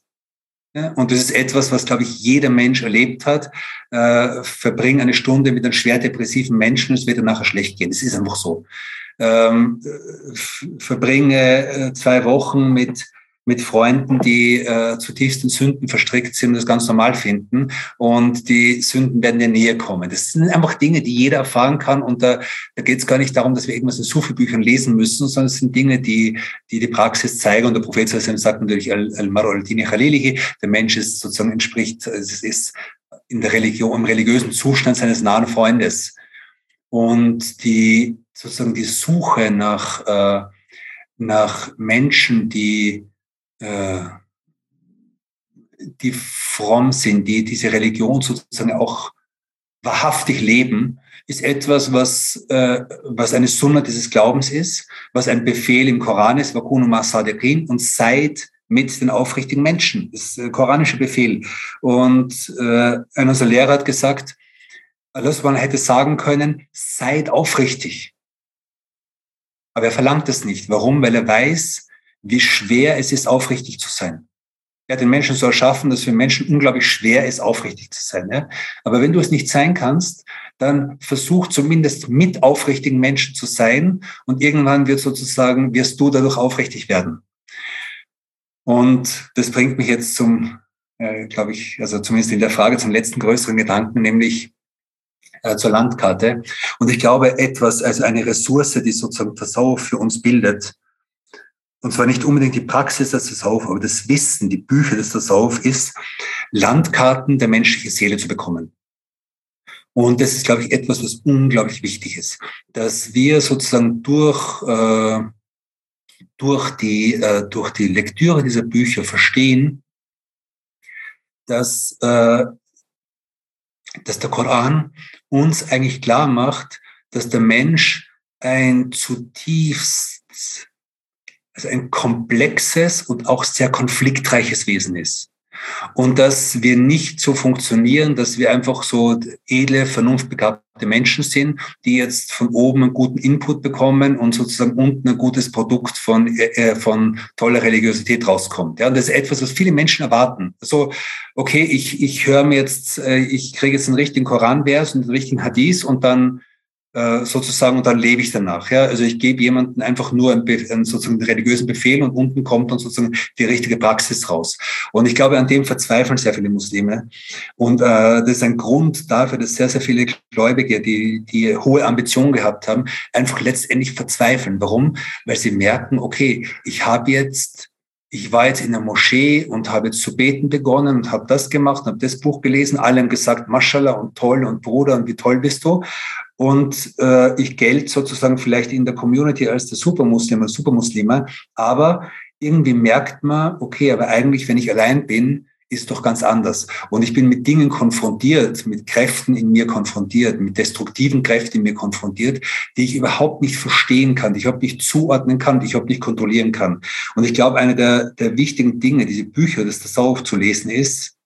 Ja? Und das ist etwas, was, glaube ich, jeder Mensch erlebt hat. Äh, verbring eine Stunde mit einem schwer depressiven Menschen, es wird dir nachher schlecht gehen. Das ist einfach so ähm, verbringe äh, zwei Wochen mit, mit Freunden, die äh, zutiefst in Sünden verstrickt sind und das ganz normal finden. Und die Sünden werden dir näher kommen. Das sind einfach Dinge, die jeder erfahren kann. Und da, da geht es gar nicht darum, dass wir irgendwas in Sufi-Büchern lesen müssen, sondern es sind Dinge, die die, die Praxis zeigen. Und der Prophet sagt natürlich Al-Maru al-Dini Khalilihi, der Mensch ist sozusagen entspricht, es ist in der Religion, im religiösen Zustand seines nahen Freundes. Und die sozusagen die Suche nach, äh, nach Menschen, die äh, die fromm sind, die diese Religion sozusagen auch wahrhaftig leben, ist etwas, was, äh, was eine Sunna dieses Glaubens ist, was ein Befehl im Koran ist, Wakunu Masadiqin, und seid mit den aufrichtigen Menschen. Das ist ein koranischer Befehl. Und äh, einer unserer Lehrer hat gesagt, Allah man hätte sagen können, seid aufrichtig. Aber er verlangt das nicht. Warum? Weil er weiß, wie schwer es ist, aufrichtig zu sein. Ja, den Menschen so erschaffen, dass für Menschen unglaublich schwer ist, aufrichtig zu sein. Ja? Aber wenn du es nicht sein kannst, dann versuch zumindest mit aufrichtigen Menschen zu sein und irgendwann wird sozusagen, wirst du dadurch aufrichtig werden. Und das bringt mich jetzt zum, äh, glaube ich, also zumindest in der Frage zum letzten größeren Gedanken, nämlich äh, zur Landkarte. Und ich glaube, etwas, also eine Ressource, die sozusagen Tasawuf für uns bildet, und zwar nicht unbedingt die Praxis des Tasawuf, aber das Wissen, die Bücher des Tasawuf ist, Landkarten der menschlichen Seele zu bekommen. Und das ist, glaube ich, etwas, was unglaublich wichtig ist, dass wir sozusagen durch, äh, durch, die, äh, durch die Lektüre dieser Bücher verstehen, dass, äh, dass der Koran uns eigentlich klar macht, dass der Mensch ein zutiefst also ein komplexes und auch sehr konfliktreiches Wesen ist. Und dass wir nicht so funktionieren, dass wir einfach so edle, vernunftbegabte Menschen sind, die jetzt von oben einen guten Input bekommen und sozusagen unten ein gutes Produkt von, äh, äh von toller Religiosität rauskommt. Ja, und das ist etwas, was viele Menschen erwarten. So, okay, ich, ich höre mir jetzt, äh, ich kriege jetzt einen richtigen Koranvers und einen richtigen Hadith und dann sozusagen und dann lebe ich danach. Ja? Also ich gebe jemandem einfach nur einen, einen sozusagen religiösen Befehl und unten kommt dann sozusagen die richtige Praxis raus. Und ich glaube, an dem verzweifeln sehr viele Muslime. Und äh, das ist ein Grund dafür, dass sehr, sehr viele Gläubige, die, die hohe Ambitionen gehabt haben, einfach letztendlich verzweifeln. Warum? Weil sie merken, okay, ich habe jetzt ich war jetzt in der Moschee und habe jetzt zu beten begonnen und habe das gemacht, habe das Buch gelesen, alle haben gesagt, Maschallah und toll und Bruder und wie toll bist du und äh, ich gelte sozusagen vielleicht in der Community als der Supermuslim, als Supermuslime, aber irgendwie merkt man, okay, aber eigentlich, wenn ich allein bin, ist doch ganz anders. Und ich bin mit Dingen konfrontiert, mit Kräften in mir konfrontiert, mit destruktiven Kräften in mir konfrontiert, die ich überhaupt nicht verstehen kann, die ich überhaupt nicht zuordnen kann, die ich überhaupt nicht kontrollieren kann. Und ich glaube, eine der, der wichtigen Dinge, diese Bücher, das das auch zu lesen ist,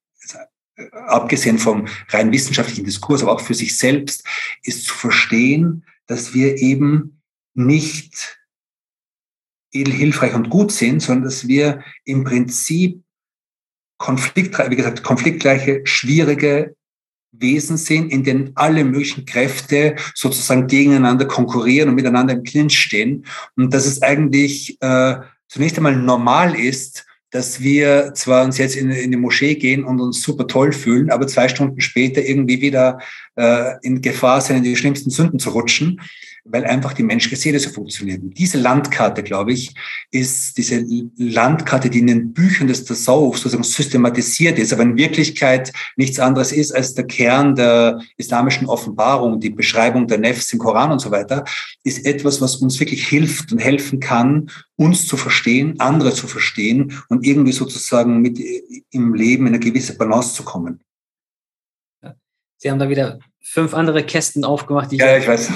abgesehen vom rein wissenschaftlichen Diskurs, aber auch für sich selbst, ist zu verstehen, dass wir eben nicht hilfreich und gut sind, sondern dass wir im Prinzip konfliktreiche, wie gesagt, konfliktgleiche, schwierige Wesen sind, in denen alle möglichen Kräfte sozusagen gegeneinander konkurrieren und miteinander im Clinch stehen. Und dass es eigentlich äh, zunächst einmal normal ist, dass wir zwar uns jetzt in, in die Moschee gehen und uns super toll fühlen, aber zwei Stunden später irgendwie wieder äh, in Gefahr sind, in die schlimmsten Sünden zu rutschen weil einfach die menschliche Seele so funktioniert. Und diese Landkarte, glaube ich, ist diese Landkarte, die in den Büchern des Tasawuf sozusagen systematisiert ist, aber in Wirklichkeit nichts anderes ist als der Kern der islamischen Offenbarung, die Beschreibung der Nefs im Koran und so weiter, ist etwas, was uns wirklich hilft und helfen kann, uns zu verstehen, andere zu verstehen und irgendwie sozusagen mit im Leben in eine gewisse Balance zu kommen. Sie haben da wieder fünf andere Kästen aufgemacht. ja, ich weiß.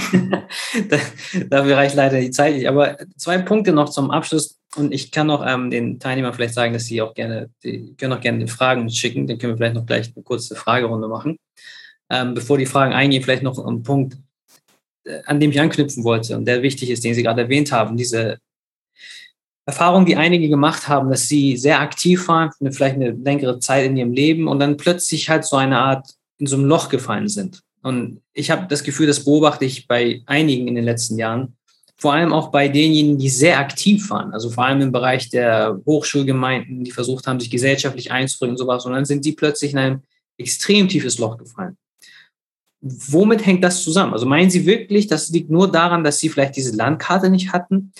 Dafür reicht leider die Zeit nicht. Aber zwei Punkte noch zum Abschluss. Und ich kann noch ähm, den Teilnehmern vielleicht sagen, dass sie auch gerne, die können auch gerne Fragen schicken. Dann können wir vielleicht noch gleich eine kurze Fragerunde machen. Ähm, bevor die Fragen eingehen, vielleicht noch ein Punkt, äh, an dem ich anknüpfen wollte und der wichtig ist, den Sie gerade erwähnt haben. Diese Erfahrung, die einige gemacht haben, dass sie sehr aktiv waren, vielleicht eine längere Zeit in ihrem Leben und dann plötzlich halt so eine Art in so ein Loch gefallen sind. Und ich habe das Gefühl, das beobachte ich bei einigen in den letzten Jahren, vor allem auch bei denjenigen, die sehr aktiv waren, also vor allem im Bereich der Hochschulgemeinden, die versucht haben, sich gesellschaftlich einzubringen und sowas, und dann sind die plötzlich in ein extrem tiefes Loch gefallen. Womit hängt das zusammen? Also meinen Sie wirklich, das liegt nur daran, dass Sie vielleicht diese Landkarte nicht hatten?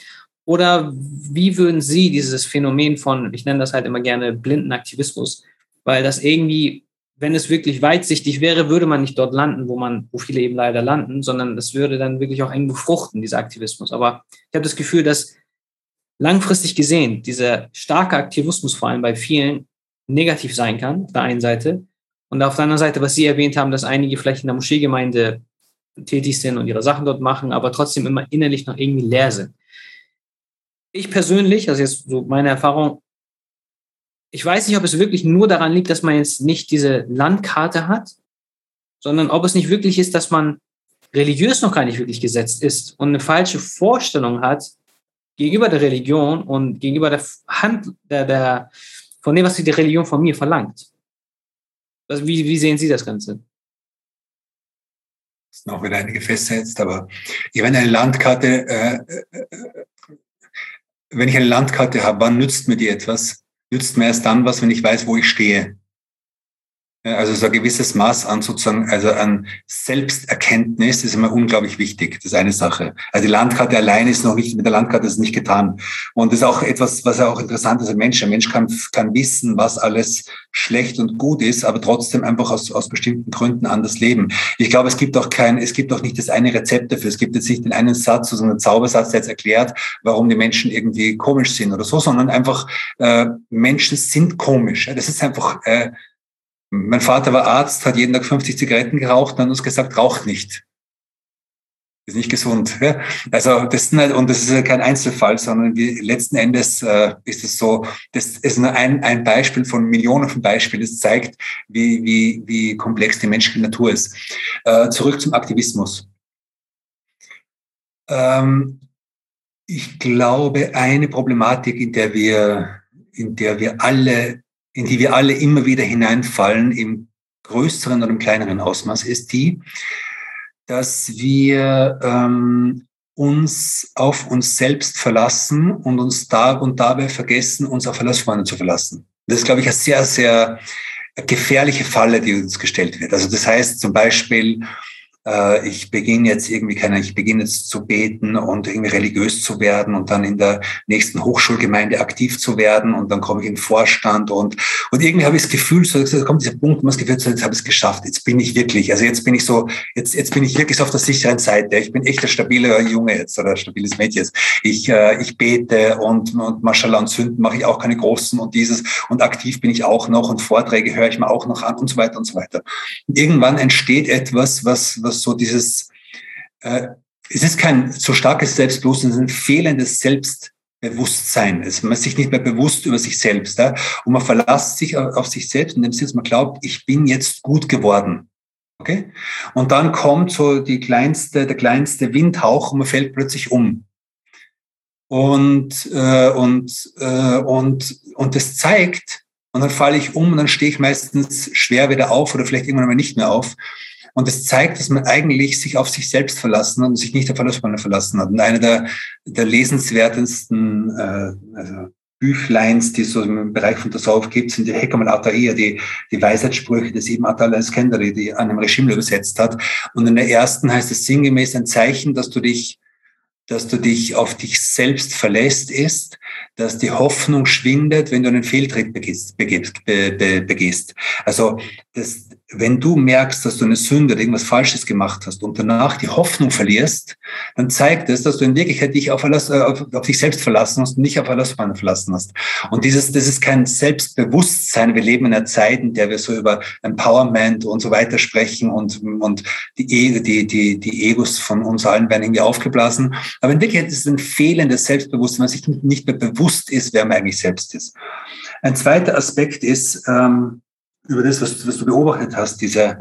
Oder wie würden Sie dieses Phänomen von, ich nenne das halt immer gerne blinden Aktivismus, weil das irgendwie wenn es wirklich weitsichtig wäre, würde man nicht dort landen, wo man, wo viele eben leider landen, sondern es würde dann wirklich auch eng befruchten, dieser Aktivismus. Aber ich habe das Gefühl, dass langfristig gesehen dieser starke Aktivismus vor allem bei vielen negativ sein kann, auf der einen Seite. Und auf der anderen Seite, was Sie erwähnt haben, dass einige vielleicht in der Moscheegemeinde tätig sind und ihre Sachen dort machen, aber trotzdem immer innerlich noch irgendwie leer sind. Ich persönlich, also jetzt so meine Erfahrung, ich weiß nicht, ob es wirklich nur daran liegt, dass man jetzt nicht diese Landkarte hat, sondern ob es nicht wirklich ist, dass man religiös noch gar nicht wirklich gesetzt ist und eine falsche Vorstellung hat gegenüber der Religion und gegenüber der Hand, der, der, von dem, was die Religion von mir verlangt. Also wie, wie sehen Sie das Ganze? Das sind auch wieder einige festsetzt, aber ich meine, eine Landkarte, äh, äh, äh, wenn ich eine Landkarte habe, wann nützt mir die etwas? Nützt mir erst dann was, wenn ich weiß, wo ich stehe. Also so ein gewisses Maß an sozusagen, also an Selbsterkenntnis ist immer unglaublich wichtig. Das ist eine Sache. Also die Landkarte allein ist noch nicht, mit der Landkarte ist es nicht getan. Und das ist auch etwas, was ja auch interessant ist. Ein Mensch, ein Mensch kann, kann wissen, was alles schlecht und gut ist, aber trotzdem einfach aus, aus bestimmten Gründen anders leben. Ich glaube, es gibt auch kein, es gibt auch nicht das eine Rezept dafür. Es gibt jetzt nicht den einen Satz, so einen Zaubersatz, der jetzt erklärt, warum die Menschen irgendwie komisch sind oder so, sondern einfach, äh, Menschen sind komisch. Das ist einfach, äh, mein Vater war Arzt, hat jeden Tag 50 Zigaretten geraucht und hat uns gesagt, raucht nicht. Ist nicht gesund. Ja? Also das ist nicht, und das ist kein Einzelfall, sondern wie, letzten Endes äh, ist es so, das ist nur ein, ein Beispiel von Millionen von Beispielen. Das zeigt, wie, wie, wie komplex die menschliche Natur ist. Äh, zurück zum Aktivismus. Ähm, ich glaube, eine Problematik, in der wir, in der wir alle in die wir alle immer wieder hineinfallen, im größeren oder im kleineren Ausmaß, ist die, dass wir ähm, uns auf uns selbst verlassen und uns da und dabei vergessen, uns auf vorne zu verlassen. Das ist, glaube ich, eine sehr, sehr gefährliche Falle, die uns gestellt wird. Also das heißt zum Beispiel, äh, ich beginne jetzt irgendwie keine, ich beginne jetzt zu beten und irgendwie religiös zu werden und dann in der nächsten Hochschulgemeinde aktiv zu werden und dann komme ich in den Vorstand und, und irgendwie habe ich das Gefühl, so, da kommt dieser Punkt, wo man Gefühl, so, jetzt habe ich es geschafft, jetzt bin ich wirklich, also jetzt bin ich so, jetzt, jetzt bin ich wirklich so auf der sicheren Seite, ich bin echt ein stabiler Junge jetzt oder ein stabiles Mädchen jetzt. Ich, äh, ich bete und, und Mashallah und Sünden mache ich auch keine großen und dieses und aktiv bin ich auch noch und Vorträge höre ich mir auch noch an und so weiter und so weiter. Und irgendwann entsteht etwas, was, was so dieses, äh, es ist kein so starkes Selbstbewusstsein, es ist ein fehlendes Selbstbewusstsein. Es, man ist sich nicht mehr bewusst über sich selbst. Ja? Und man verlässt sich auf sich selbst in dem Sinne, man glaubt, ich bin jetzt gut geworden. Okay? Und dann kommt so die kleinste, der kleinste Windhauch und man fällt plötzlich um. Und, äh, und, äh, und, und das zeigt, und dann falle ich um und dann stehe ich meistens schwer wieder auf oder vielleicht irgendwann mal nicht mehr auf. Und es das zeigt, dass man eigentlich sich auf sich selbst verlassen hat und sich nicht auf alles verlassen hat. Und eine der, der lesenswertesten äh, also Büchleins, die es so im Bereich von Tasawuf gibt, sind die Hekam al-Ata'iyya, die, die Weisheitssprüche des Ibn Atal al-Skandari, die an einem Regime übersetzt hat. Und in der ersten heißt es sinngemäß ein Zeichen, dass du dich dass du dich auf dich selbst verlässt, ist, dass die Hoffnung schwindet, wenn du einen Fehltritt begehst. begehst, be, be, begehst. Also das, wenn du merkst, dass du eine Sünde oder irgendwas Falsches gemacht hast und danach die Hoffnung verlierst, dann zeigt es, dass du in Wirklichkeit dich auf, alles, äh, auf, auf dich selbst verlassen hast und nicht auf alles verlassen hast. Und dieses, das ist kein Selbstbewusstsein. Wir leben in einer Zeit, in der wir so über Empowerment und so weiter sprechen und, und die, e, die, die, die Egos von uns allen werden irgendwie aufgeblasen. Aber in Wirklichkeit ist es ein fehlendes Selbstbewusstsein, weil sich nicht mehr bewusst ist, wer man eigentlich selbst ist. Ein zweiter Aspekt ist, ähm, über das, was, was du beobachtet hast, diese,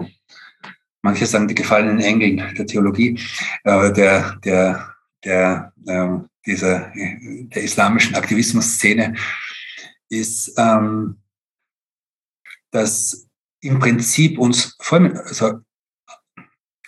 manche sagen die gefallenen Engel der Theologie, äh, der, der, der, äh, dieser, der islamischen Aktivismus-Szene, ist, ähm, dass im Prinzip uns, vor allem, also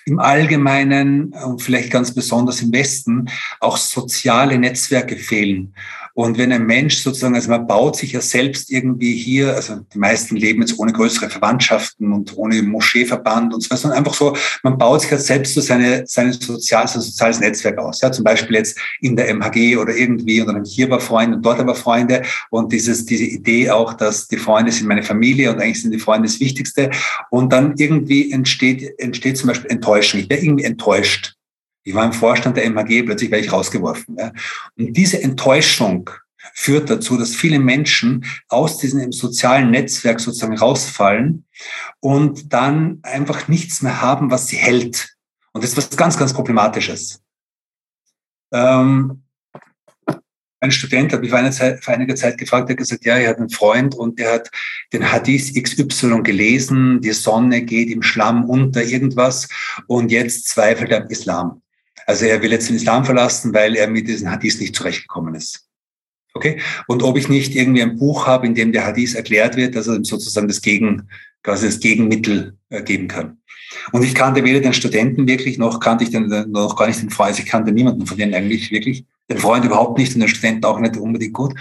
im Allgemeinen und vielleicht ganz besonders im Westen auch soziale Netzwerke fehlen. Und wenn ein Mensch sozusagen, also man baut sich ja selbst irgendwie hier, also die meisten leben jetzt ohne größere Verwandtschaften und ohne Moscheeverband und so sondern einfach so, man baut sich ja selbst so seine, seine sozial, sein soziales Netzwerk aus. Ja, zum Beispiel jetzt in der MHG oder irgendwie und dann hier war Freunde und dort aber Freunde und dieses, diese Idee auch, dass die Freunde sind meine Familie und eigentlich sind die Freunde das Wichtigste. Und dann irgendwie entsteht, entsteht zum Beispiel Enttäuschung. Ich wäre irgendwie enttäuscht ich war im Vorstand der MHG, plötzlich werde ich rausgeworfen. Ja. Und diese Enttäuschung führt dazu, dass viele Menschen aus diesem sozialen Netzwerk sozusagen rausfallen und dann einfach nichts mehr haben, was sie hält. Und das ist was ganz, ganz Problematisches. Ähm, ein Student hat mich vor, einer Zeit, vor einiger Zeit gefragt, der hat gesagt, ja, er hat einen Freund und der hat den Hadith XY gelesen, die Sonne geht im Schlamm unter irgendwas und jetzt zweifelt er am Islam. Also er will jetzt den Islam verlassen, weil er mit diesen Hadith nicht zurechtgekommen ist. Okay? Und ob ich nicht irgendwie ein Buch habe, in dem der Hadith erklärt wird, dass er sozusagen das Gegen, quasi das Gegenmittel äh, geben kann. Und ich kannte weder den Studenten wirklich, noch kannte ich den, noch gar nicht den Freund. Also ich kannte niemanden von denen eigentlich wirklich. Den Freund überhaupt nicht und den Studenten auch nicht unbedingt gut.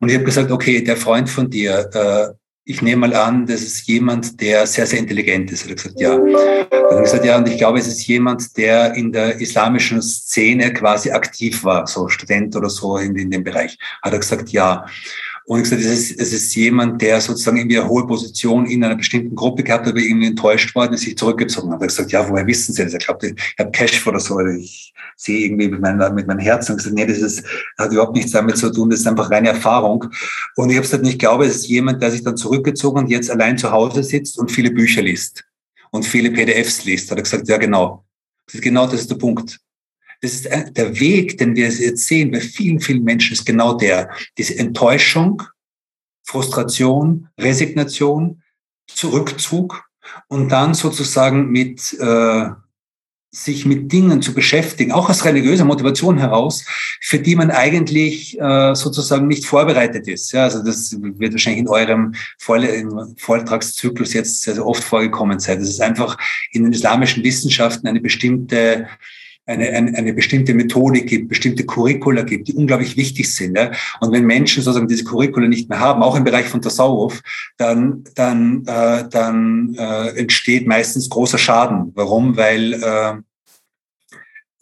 Und ich habe gesagt, okay, der Freund von dir, äh, ich nehme mal an, das ist jemand, der sehr, sehr intelligent ist. Er hat gesagt, ja. Dann ich gesagt, ja, und ich glaube, es ist jemand, der in der islamischen Szene quasi aktiv war, so Student oder so in, in dem Bereich. Hat er gesagt, ja. Und ich gesagt, es ist, es ist jemand, der sozusagen irgendwie eine hohe Position in einer bestimmten Gruppe gehabt hat, aber irgendwie enttäuscht worden ist, sich zurückgezogen hat. Er hat gesagt, ja, woher wissen Sie das? Ich glaube, ich habe Cash oder so. Ich sehe irgendwie mit, meinem mit meinem Herzen und gesagt, nee, das ist, hat überhaupt nichts damit zu tun, das ist einfach reine Erfahrung. Und ich habe gesagt, ich glaube, es ist jemand, der sich dann zurückgezogen und jetzt allein zu Hause sitzt und viele Bücher liest und viele PDFs liest. Hat er gesagt, ja, genau. Genau das ist der Punkt. Das ist der Weg, den wir jetzt sehen bei vielen, vielen Menschen, ist genau der. Diese Enttäuschung, Frustration, Resignation, Zurückzug und dann sozusagen mit äh, sich mit Dingen zu beschäftigen, auch aus religiöser Motivation heraus, für die man eigentlich äh, sozusagen nicht vorbereitet ist. Ja, also das wird wahrscheinlich in eurem Vortragszyklus jetzt sehr, sehr oft vorgekommen sein. Das ist einfach in den islamischen Wissenschaften eine bestimmte eine, eine, eine bestimmte Methodik gibt, bestimmte Curricula gibt, die unglaublich wichtig sind. Ja? Und wenn Menschen sozusagen diese Curricula nicht mehr haben, auch im Bereich von Tasawuf, dann, dann, äh, dann äh, entsteht meistens großer Schaden. Warum? Weil, äh,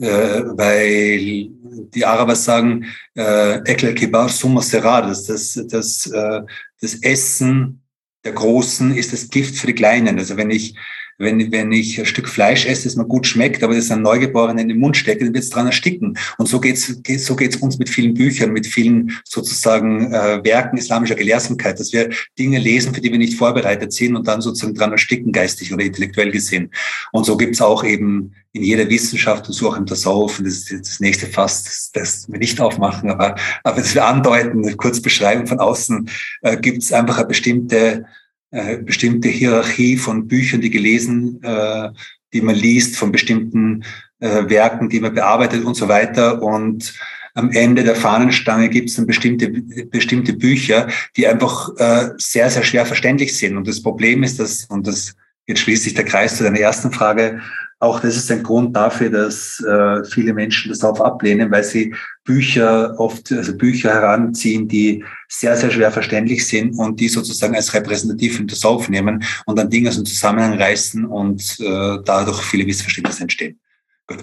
äh, weil die Araber sagen, äh, Ekel Kibar Summa Serad, das, das, äh, das Essen der Großen ist das Gift für die Kleinen. Also wenn ich wenn, wenn ich ein Stück Fleisch esse, das mir gut schmeckt, aber das einem Neugeborenen in den Mund stecke, dann wird es dran ersticken. Und so geht's so geht's uns mit vielen Büchern, mit vielen sozusagen äh, Werken islamischer Gelehrsamkeit, dass wir Dinge lesen, für die wir nicht vorbereitet sind und dann sozusagen dran ersticken, geistig oder intellektuell gesehen. Und so gibt's auch eben in jeder Wissenschaft und so auch im Tasawuf, und das ist das nächste Fass, das, das wir nicht aufmachen, aber, aber das wir andeuten, kurz beschreiben von außen, äh, gibt einfach eine bestimmte äh, bestimmte Hierarchie von Büchern, die gelesen, äh, die man liest, von bestimmten äh, Werken, die man bearbeitet und so weiter. Und am Ende der Fahnenstange gibt es dann bestimmte, bestimmte Bücher, die einfach äh, sehr, sehr schwer verständlich sind. Und das Problem ist, dass, und das jetzt schließt sich der Kreis zu deiner ersten Frage, auch das ist ein Grund dafür, dass äh, viele Menschen das darauf ablehnen, weil sie Bücher oft, also Bücher heranziehen, die sehr, sehr schwer verständlich sind und die sozusagen als repräsentativ in das aufnehmen und dann Dinge aus dem Zusammenhang reißen und äh, dadurch viele Missverständnisse entstehen. Gut.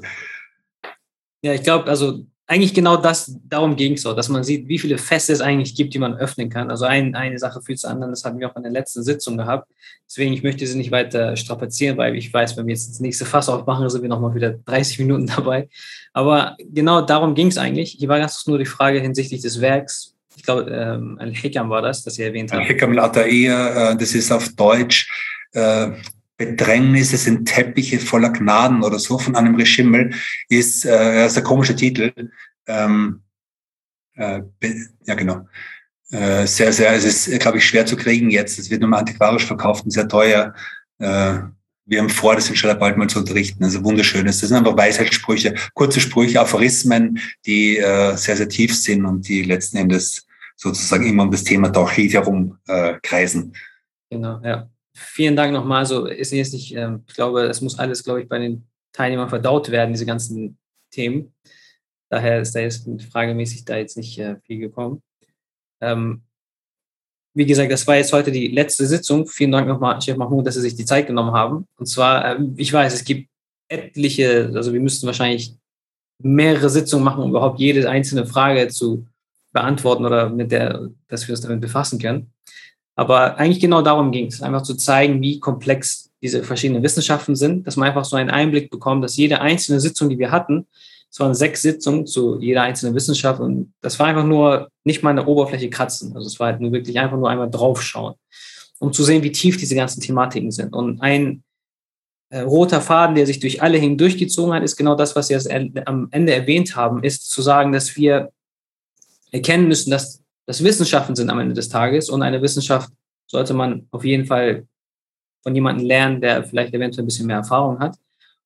Ja, ich glaube, also eigentlich genau das, darum ging es so, dass man sieht, wie viele Feste es eigentlich gibt, die man öffnen kann. Also ein, eine Sache führt zur anderen, das hatten wir auch in der letzten Sitzung gehabt. Deswegen, ich möchte sie nicht weiter strapazieren, weil ich weiß, wenn wir jetzt das nächste Fass aufmachen, sind wir nochmal wieder 30 Minuten dabei. Aber genau darum ging es eigentlich. Hier war ganz nur die Frage hinsichtlich des Werks. Ich glaube, ähm, Al-Hikam war das, das ihr erwähnt habt. Al-Hikam al-Ata'iyya, äh, das ist auf Deutsch äh, Bedrängnisse sind Teppiche voller Gnaden oder so von einem Regime ist, äh, ist ein komischer Titel. Ähm, äh, ja, genau. Äh, sehr, sehr, es ist, glaube ich, schwer zu kriegen jetzt. Es wird nur mal antiquarisch verkauft und sehr teuer. Äh, wir haben vor, das inshallah bald mal zu unterrichten. Also wunderschönes. Das sind einfach Weisheitssprüche, kurze Sprüche, Aphorismen, die äh, sehr, sehr tief sind und die letzten Endes sozusagen immer um das Thema Tauchid herum äh, kreisen. Genau, ja vielen Dank nochmal. So ist jetzt nicht, ähm, ich glaube, es muss alles, glaube ich, bei den Teilnehmern verdaut werden, diese ganzen Themen. Daher ist da jetzt fragemäßig da jetzt nicht äh, viel gekommen. Ähm, wie gesagt, das war jetzt heute die letzte Sitzung. Vielen Dank nochmal, Chef Mahmoud, dass Sie sich die Zeit genommen haben. Und zwar, äh, ich weiß, es gibt etliche, also wir müssten wahrscheinlich mehrere Sitzungen machen, um überhaupt jede einzelne Frage zu beantworten oder mit der, dass wir uns damit befassen können. Aber eigentlich genau darum ging es, einfach zu zeigen, wie komplex diese verschiedenen Wissenschaften sind, dass man einfach so einen Einblick bekommt, dass jede einzelne Sitzung, die wir hatten, es waren sechs Sitzungen zu jeder einzelnen Wissenschaft und das war einfach nur nicht mal eine Oberfläche kratzen. Also es war halt nur wirklich einfach nur einmal draufschauen, um zu sehen, wie tief diese ganzen Thematiken sind. Und ein äh, roter Faden, der sich durch alle hindurchgezogen hat, ist genau das, was Sie am Ende erwähnt haben, ist zu sagen, dass wir erkennen müssen, dass das Wissenschaften sind am Ende des Tages und eine Wissenschaft sollte man auf jeden Fall von jemandem lernen, der vielleicht eventuell ein bisschen mehr Erfahrung hat.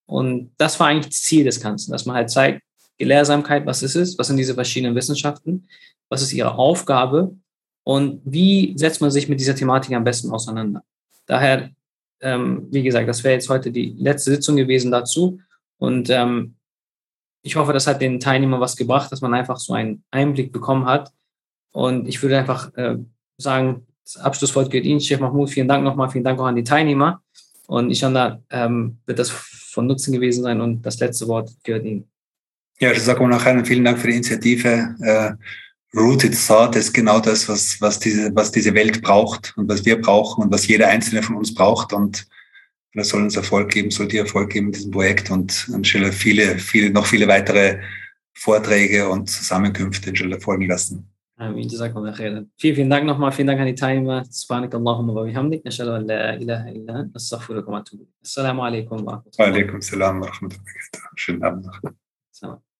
Und das war eigentlich das Ziel des Ganzen, dass man halt zeigt, Gelehrsamkeit, was ist es, was sind diese verschiedenen Wissenschaften, was ist ihre Aufgabe und wie setzt man sich mit dieser Thematik am besten auseinander. Daher, ähm, wie gesagt, das wäre jetzt heute die letzte Sitzung gewesen dazu. Und ähm, ich hoffe, das hat den Teilnehmern was gebracht, dass man einfach so einen Einblick bekommen hat. Und ich würde einfach äh, sagen, das Abschlusswort gehört Ihnen, Chef Mahmoud. Vielen Dank nochmal, vielen Dank auch an die Teilnehmer. Und ich da ähm, wird das von Nutzen gewesen sein und das letzte Wort gehört Ihnen. Ja, ich sage auch nachher vielen Dank für die Initiative. Äh, Rooted Thought ist genau das, was, was, diese, was diese Welt braucht und was wir brauchen und was jeder Einzelne von uns braucht. Und das soll uns Erfolg geben, soll dir Erfolg geben in diesem Projekt und inshallah viele, viele, noch viele weitere Vorträge und Zusammenkünfte inshallah folgen lassen. آمين. جزاكم الله خيرا. في في ناك نحما في ناك هني تايم سبحانك اللهم وبحمدك. نشهد أن لا إله إلا أنت. نستغفرك ونتوب السلام عليكم ورحمة الله. وعليكم السلام ورحمة الله وبركاته. schönen Abend noch